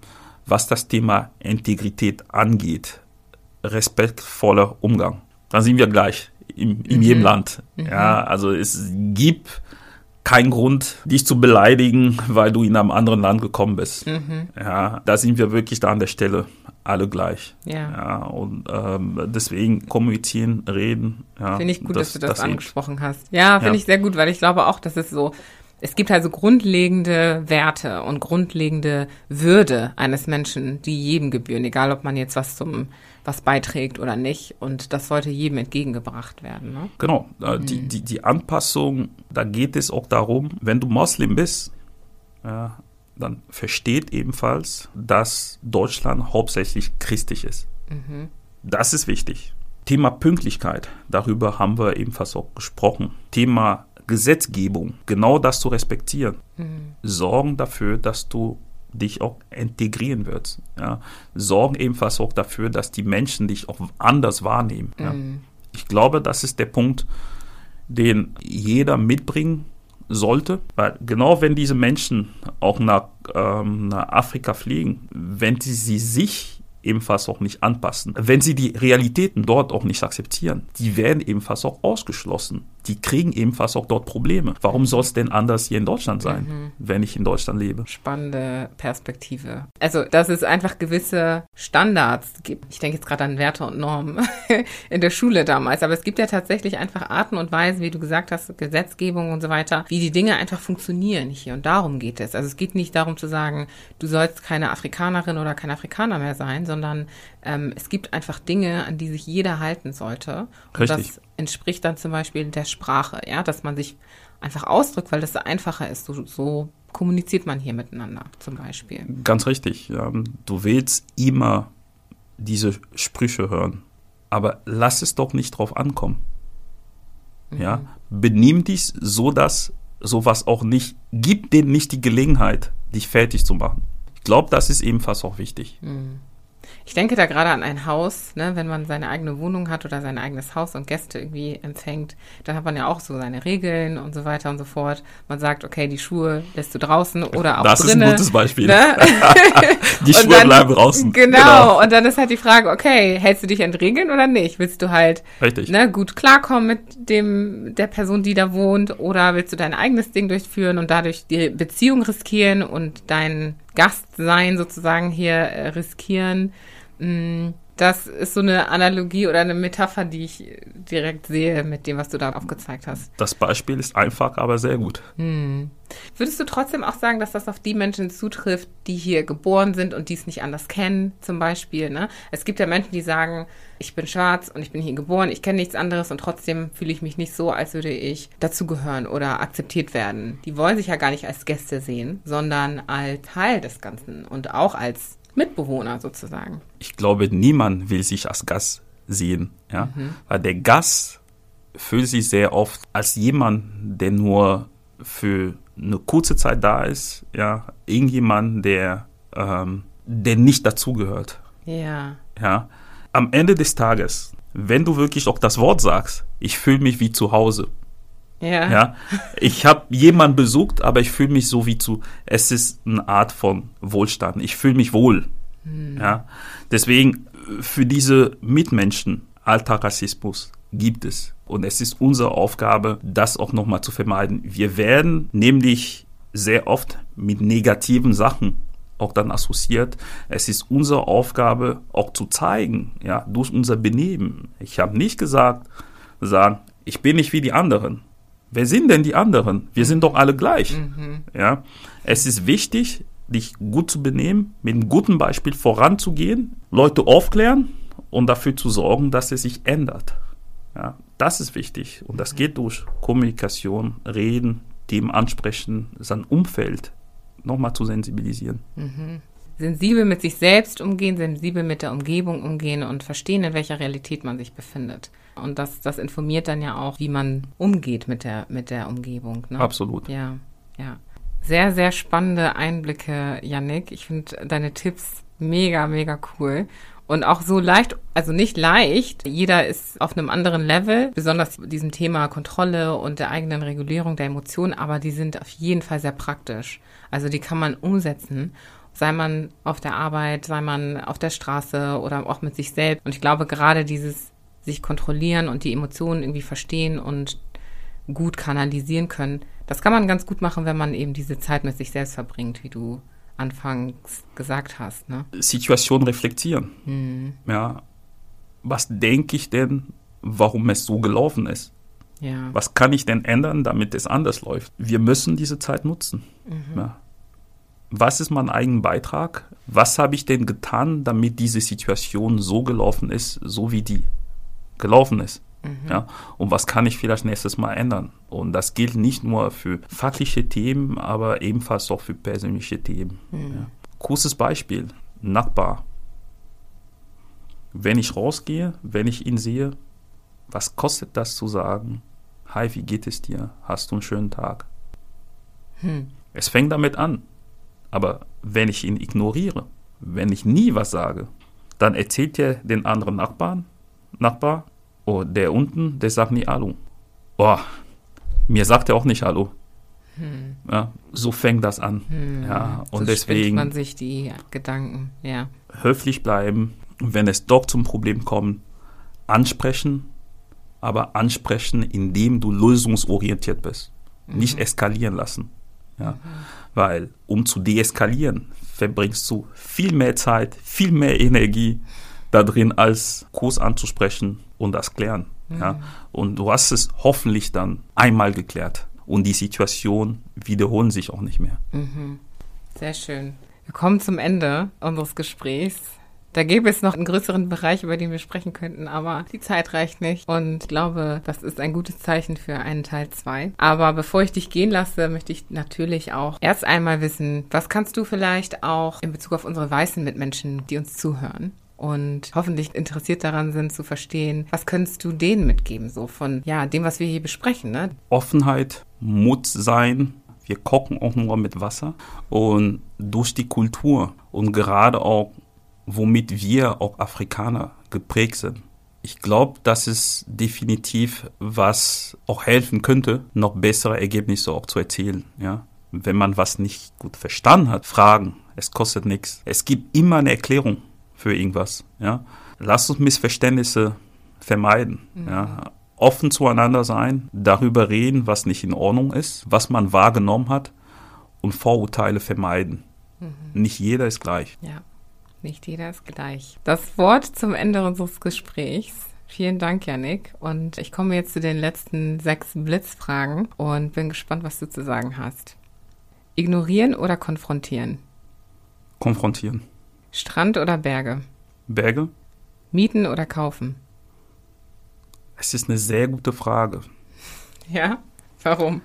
was das Thema Integrität angeht, respektvoller Umgang. Da sind wir gleich in, in mhm. jedem Land. Mhm. Ja, also es gibt keinen Grund, dich zu beleidigen, weil du in einem anderen Land gekommen bist. Mhm. Ja, da sind wir wirklich da an der Stelle alle gleich. Ja. ja und ähm, deswegen kommunizieren, reden. Ja, finde ich gut, das, dass du das, das angesprochen eben. hast. Ja, finde ja. ich sehr gut, weil ich glaube auch, dass es so es gibt also grundlegende Werte und grundlegende Würde eines Menschen, die jedem gebühren, egal ob man jetzt was zum was beiträgt oder nicht. Und das sollte jedem entgegengebracht werden. Ne? Genau. Äh, mhm. Die, die, die Anpassung, da geht es auch darum, wenn du Moslem bist, ja, dann versteht ebenfalls, dass Deutschland hauptsächlich christlich ist. Mhm. Das ist wichtig. Thema Pünktlichkeit, darüber haben wir ebenfalls auch gesprochen. Thema Gesetzgebung, genau das zu respektieren. Mhm. Sorgen dafür, dass du dich auch integrieren wirst. Ja. Sorgen ebenfalls auch dafür, dass die Menschen dich auch anders wahrnehmen. Ja. Mhm. Ich glaube, das ist der Punkt, den jeder mitbringen sollte, weil genau wenn diese Menschen auch nach, ähm, nach Afrika fliegen, wenn sie, sie sich ebenfalls auch nicht anpassen. Wenn sie die Realitäten dort auch nicht akzeptieren, die werden ebenfalls auch ausgeschlossen. Die kriegen ebenfalls auch dort Probleme. Warum soll es denn anders hier in Deutschland sein, mhm. wenn ich in Deutschland lebe? Spannende Perspektive. Also, dass es einfach gewisse Standards gibt. Ich denke jetzt gerade an Werte und Normen [laughs] in der Schule damals, aber es gibt ja tatsächlich einfach Arten und Weisen, wie du gesagt hast, Gesetzgebung und so weiter, wie die Dinge einfach funktionieren hier. Und darum geht es. Also es geht nicht darum zu sagen, du sollst keine Afrikanerin oder kein Afrikaner mehr sein, sondern ähm, es gibt einfach Dinge, an die sich jeder halten sollte. Und Richtig. das entspricht dann zum Beispiel der Sprache, ja, dass man sich einfach ausdrückt, weil das einfacher ist. So, so kommuniziert man hier miteinander zum Beispiel. Ganz richtig. Du willst immer diese Sprüche hören, aber lass es doch nicht drauf ankommen. Mhm. Ja, benimm dich so, dass sowas auch nicht, gib denen nicht die Gelegenheit, dich fertig zu machen. Ich glaube, das ist ebenfalls auch wichtig. Mhm. Ich denke da gerade an ein Haus, ne, wenn man seine eigene Wohnung hat oder sein eigenes Haus und Gäste irgendwie empfängt, dann hat man ja auch so seine Regeln und so weiter und so fort. Man sagt, okay, die Schuhe lässt du draußen oder auch das drinnen. Das ist ein gutes Beispiel. Ne? [laughs] die Schuhe dann, bleiben draußen. Genau. genau. Und dann ist halt die Frage, okay, hältst du dich an Regeln oder nicht? Willst du halt Ne, gut klarkommen mit dem der Person, die da wohnt, oder willst du dein eigenes Ding durchführen und dadurch die Beziehung riskieren und dein Gastsein sozusagen hier äh, riskieren? Mm, das ist so eine Analogie oder eine Metapher, die ich direkt sehe mit dem, was du da aufgezeigt hast. Das Beispiel ist einfach, aber sehr gut. Hm. Würdest du trotzdem auch sagen, dass das auf die Menschen zutrifft, die hier geboren sind und die es nicht anders kennen, zum Beispiel? Ne? Es gibt ja Menschen, die sagen, ich bin schwarz und ich bin hier geboren, ich kenne nichts anderes und trotzdem fühle ich mich nicht so, als würde ich dazugehören oder akzeptiert werden. Die wollen sich ja gar nicht als Gäste sehen, sondern als Teil des Ganzen und auch als Mitbewohner sozusagen. Ich glaube, niemand will sich als Gast sehen, ja, mhm. weil der Gast fühlt sich sehr oft als jemand, der nur für eine kurze Zeit da ist, ja, irgendjemand, der, ähm, der nicht dazugehört. Ja. Ja. Am Ende des Tages, wenn du wirklich auch das Wort sagst, ich fühle mich wie zu Hause, ja. ja? Ich habe jemanden besucht, aber ich fühle mich so wie zu. Es ist eine Art von Wohlstand. Ich fühle mich wohl. Hm. Ja? Deswegen für diese Mitmenschen Alltagrassismus gibt es. Und es ist unsere Aufgabe, das auch nochmal zu vermeiden. Wir werden nämlich sehr oft mit negativen Sachen auch dann assoziiert. Es ist unsere Aufgabe, auch zu zeigen, ja, durch unser Benehmen. Ich habe nicht gesagt, sagen, ich bin nicht wie die anderen. Wer sind denn die anderen? Wir sind doch alle gleich. Mhm. Ja, es ist wichtig, dich gut zu benehmen, mit einem guten Beispiel voranzugehen, Leute aufklären und dafür zu sorgen, dass es sich ändert. Ja, das ist wichtig und das geht durch Kommunikation, Reden, Themen ansprechen, sein Umfeld nochmal zu sensibilisieren. Mhm. Sensibel mit sich selbst umgehen, sensibel mit der Umgebung umgehen und verstehen, in welcher Realität man sich befindet. Und das, das informiert dann ja auch, wie man umgeht mit der, mit der Umgebung. Ne? Absolut. Ja, ja. Sehr, sehr spannende Einblicke, Yannick. Ich finde deine Tipps mega, mega cool. Und auch so leicht, also nicht leicht, jeder ist auf einem anderen Level, besonders diesem Thema Kontrolle und der eigenen Regulierung der Emotionen, aber die sind auf jeden Fall sehr praktisch. Also die kann man umsetzen, sei man auf der Arbeit, sei man auf der Straße oder auch mit sich selbst. Und ich glaube, gerade dieses sich kontrollieren und die Emotionen irgendwie verstehen und gut kanalisieren können, das kann man ganz gut machen, wenn man eben diese Zeit mit sich selbst verbringt, wie du anfangs gesagt hast. Ne? Situation reflektieren. Mhm. Ja, was denke ich denn, warum es so gelaufen ist? Ja. Was kann ich denn ändern, damit es anders läuft? Wir müssen diese Zeit nutzen. Mhm. Ja. Was ist mein eigener Beitrag? Was habe ich denn getan, damit diese Situation so gelaufen ist, so wie die gelaufen ist? Mhm. Ja, und was kann ich vielleicht nächstes Mal ändern? Und das gilt nicht nur für fachliche Themen, aber ebenfalls auch für persönliche Themen. Mhm. Ja. Kurzes Beispiel, Nachbar. Wenn ich rausgehe, wenn ich ihn sehe, was kostet das zu sagen, hi, wie geht es dir? Hast du einen schönen Tag? Hm. Es fängt damit an. Aber wenn ich ihn ignoriere, wenn ich nie was sage, dann erzählt er den anderen Nachbarn, Nachbar, Oh, der unten, der sagt nie Hallo. Boah, mir sagt er auch nicht Hallo. Hm. Ja, so fängt das an. Hm. Ja, und so deswegen. man sich die Gedanken, ja. Höflich bleiben, wenn es doch zum Problem kommt, ansprechen, aber ansprechen, indem du lösungsorientiert bist. Mhm. Nicht eskalieren lassen. Ja. Mhm. Weil, um zu deeskalieren, verbringst du viel mehr Zeit, viel mehr Energie da drin, als Kurs anzusprechen und das klären. Mhm. Ja? Und du hast es hoffentlich dann einmal geklärt. Und die Situation wiederholen sich auch nicht mehr. Mhm. Sehr schön. Wir kommen zum Ende unseres Gesprächs. Da gäbe es noch einen größeren Bereich, über den wir sprechen könnten, aber die Zeit reicht nicht. Und ich glaube, das ist ein gutes Zeichen für einen Teil 2. Aber bevor ich dich gehen lasse, möchte ich natürlich auch erst einmal wissen, was kannst du vielleicht auch in Bezug auf unsere weißen Mitmenschen, die uns zuhören, und hoffentlich interessiert daran sind zu verstehen, was könntest du denen mitgeben, so von ja, dem, was wir hier besprechen, ne? Offenheit, Mut sein. Wir kochen auch nur mit Wasser und durch die Kultur und gerade auch, womit wir auch Afrikaner geprägt sind. Ich glaube, das ist definitiv, was auch helfen könnte, noch bessere Ergebnisse auch zu erzielen, ja. Wenn man was nicht gut verstanden hat, fragen. Es kostet nichts. Es gibt immer eine Erklärung für irgendwas. Ja? Lasst uns Missverständnisse vermeiden. Mhm. Ja? Offen zueinander sein, darüber reden, was nicht in Ordnung ist, was man wahrgenommen hat und Vorurteile vermeiden. Mhm. Nicht jeder ist gleich. Ja, nicht jeder ist gleich. Das Wort zum Ende unseres Gesprächs. Vielen Dank, Janik. Und ich komme jetzt zu den letzten sechs Blitzfragen und bin gespannt, was du zu sagen hast. Ignorieren oder konfrontieren? Konfrontieren. Strand oder Berge? Berge. Mieten oder kaufen? Es ist eine sehr gute Frage. Ja, warum?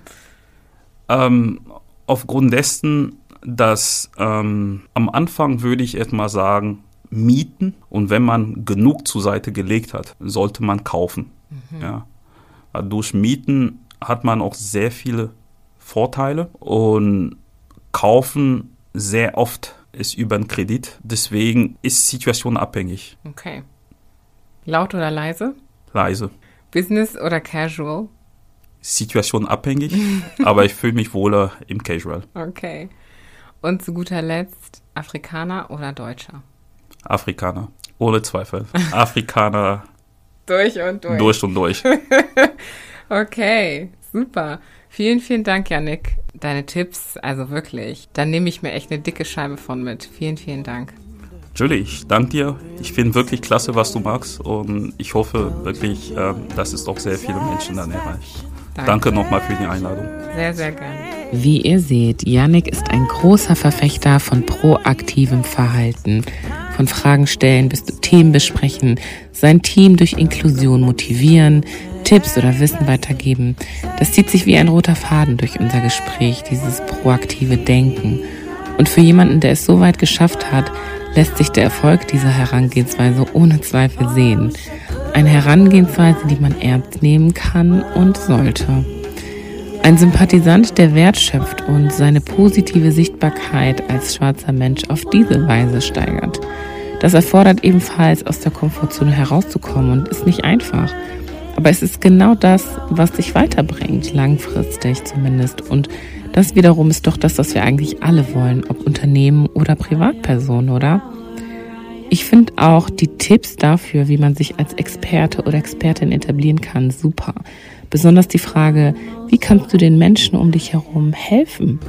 Ähm, aufgrund dessen, dass ähm, am Anfang würde ich erstmal sagen, mieten und wenn man genug zur Seite gelegt hat, sollte man kaufen. Mhm. Ja. Durch Mieten hat man auch sehr viele Vorteile und kaufen sehr oft ist über einen Kredit. Deswegen ist Situation abhängig. Okay. Laut oder leise? Leise. Business oder casual? Situation abhängig, [laughs] aber ich fühle mich wohler im Casual. Okay. Und zu guter Letzt, Afrikaner oder Deutscher? Afrikaner, ohne Zweifel. [laughs] Afrikaner. durch und durch. Durch und durch. [laughs] okay, super. Vielen, vielen Dank, Janik. Deine Tipps, also wirklich. Da nehme ich mir echt eine dicke Scheibe von mit. Vielen, vielen Dank. Julie, ich danke dir. Ich finde wirklich klasse, was du magst. Und ich hoffe wirklich, ähm, dass es auch sehr viele Menschen dann erreicht. Danke, danke nochmal für die Einladung. Sehr, sehr gerne. Wie ihr seht, Yannick ist ein großer Verfechter von proaktivem Verhalten. Von Fragen stellen bis zu Themen besprechen, sein Team durch Inklusion motivieren, Tipps oder Wissen weitergeben. Das zieht sich wie ein roter Faden durch unser Gespräch, dieses proaktive Denken. Und für jemanden, der es so weit geschafft hat, lässt sich der Erfolg dieser Herangehensweise ohne Zweifel sehen. Eine Herangehensweise, die man ernst nehmen kann und sollte. Ein Sympathisant, der Wert schöpft und seine positive Sichtbarkeit als schwarzer Mensch auf diese Weise steigert. Das erfordert ebenfalls aus der Komfortzone herauszukommen und ist nicht einfach. Aber es ist genau das, was dich weiterbringt, langfristig zumindest. Und das wiederum ist doch das, was wir eigentlich alle wollen, ob Unternehmen oder Privatpersonen, oder? Ich finde auch die Tipps dafür, wie man sich als Experte oder Expertin etablieren kann, super. Besonders die Frage, wie kannst du den Menschen um dich herum helfen?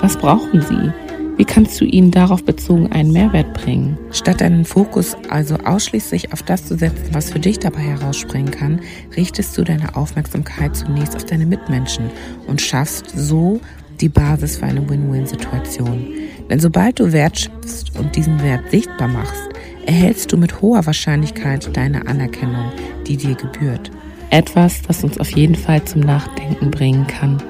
Was brauchen sie? Wie kannst du ihnen darauf bezogen einen Mehrwert bringen? Statt deinen Fokus also ausschließlich auf das zu setzen, was für dich dabei herausspringen kann, richtest du deine Aufmerksamkeit zunächst auf deine Mitmenschen und schaffst so die Basis für eine Win-Win-Situation. Denn sobald du Wert schöpfst und diesen Wert sichtbar machst, erhältst du mit hoher Wahrscheinlichkeit deine Anerkennung, die dir gebührt. Etwas, das uns auf jeden Fall zum Nachdenken bringen kann.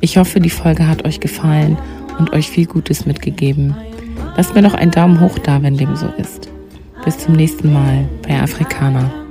Ich hoffe, die Folge hat euch gefallen und euch viel Gutes mitgegeben. Lasst mir noch einen Daumen hoch da, wenn dem so ist. Bis zum nächsten Mal bei Afrikaner.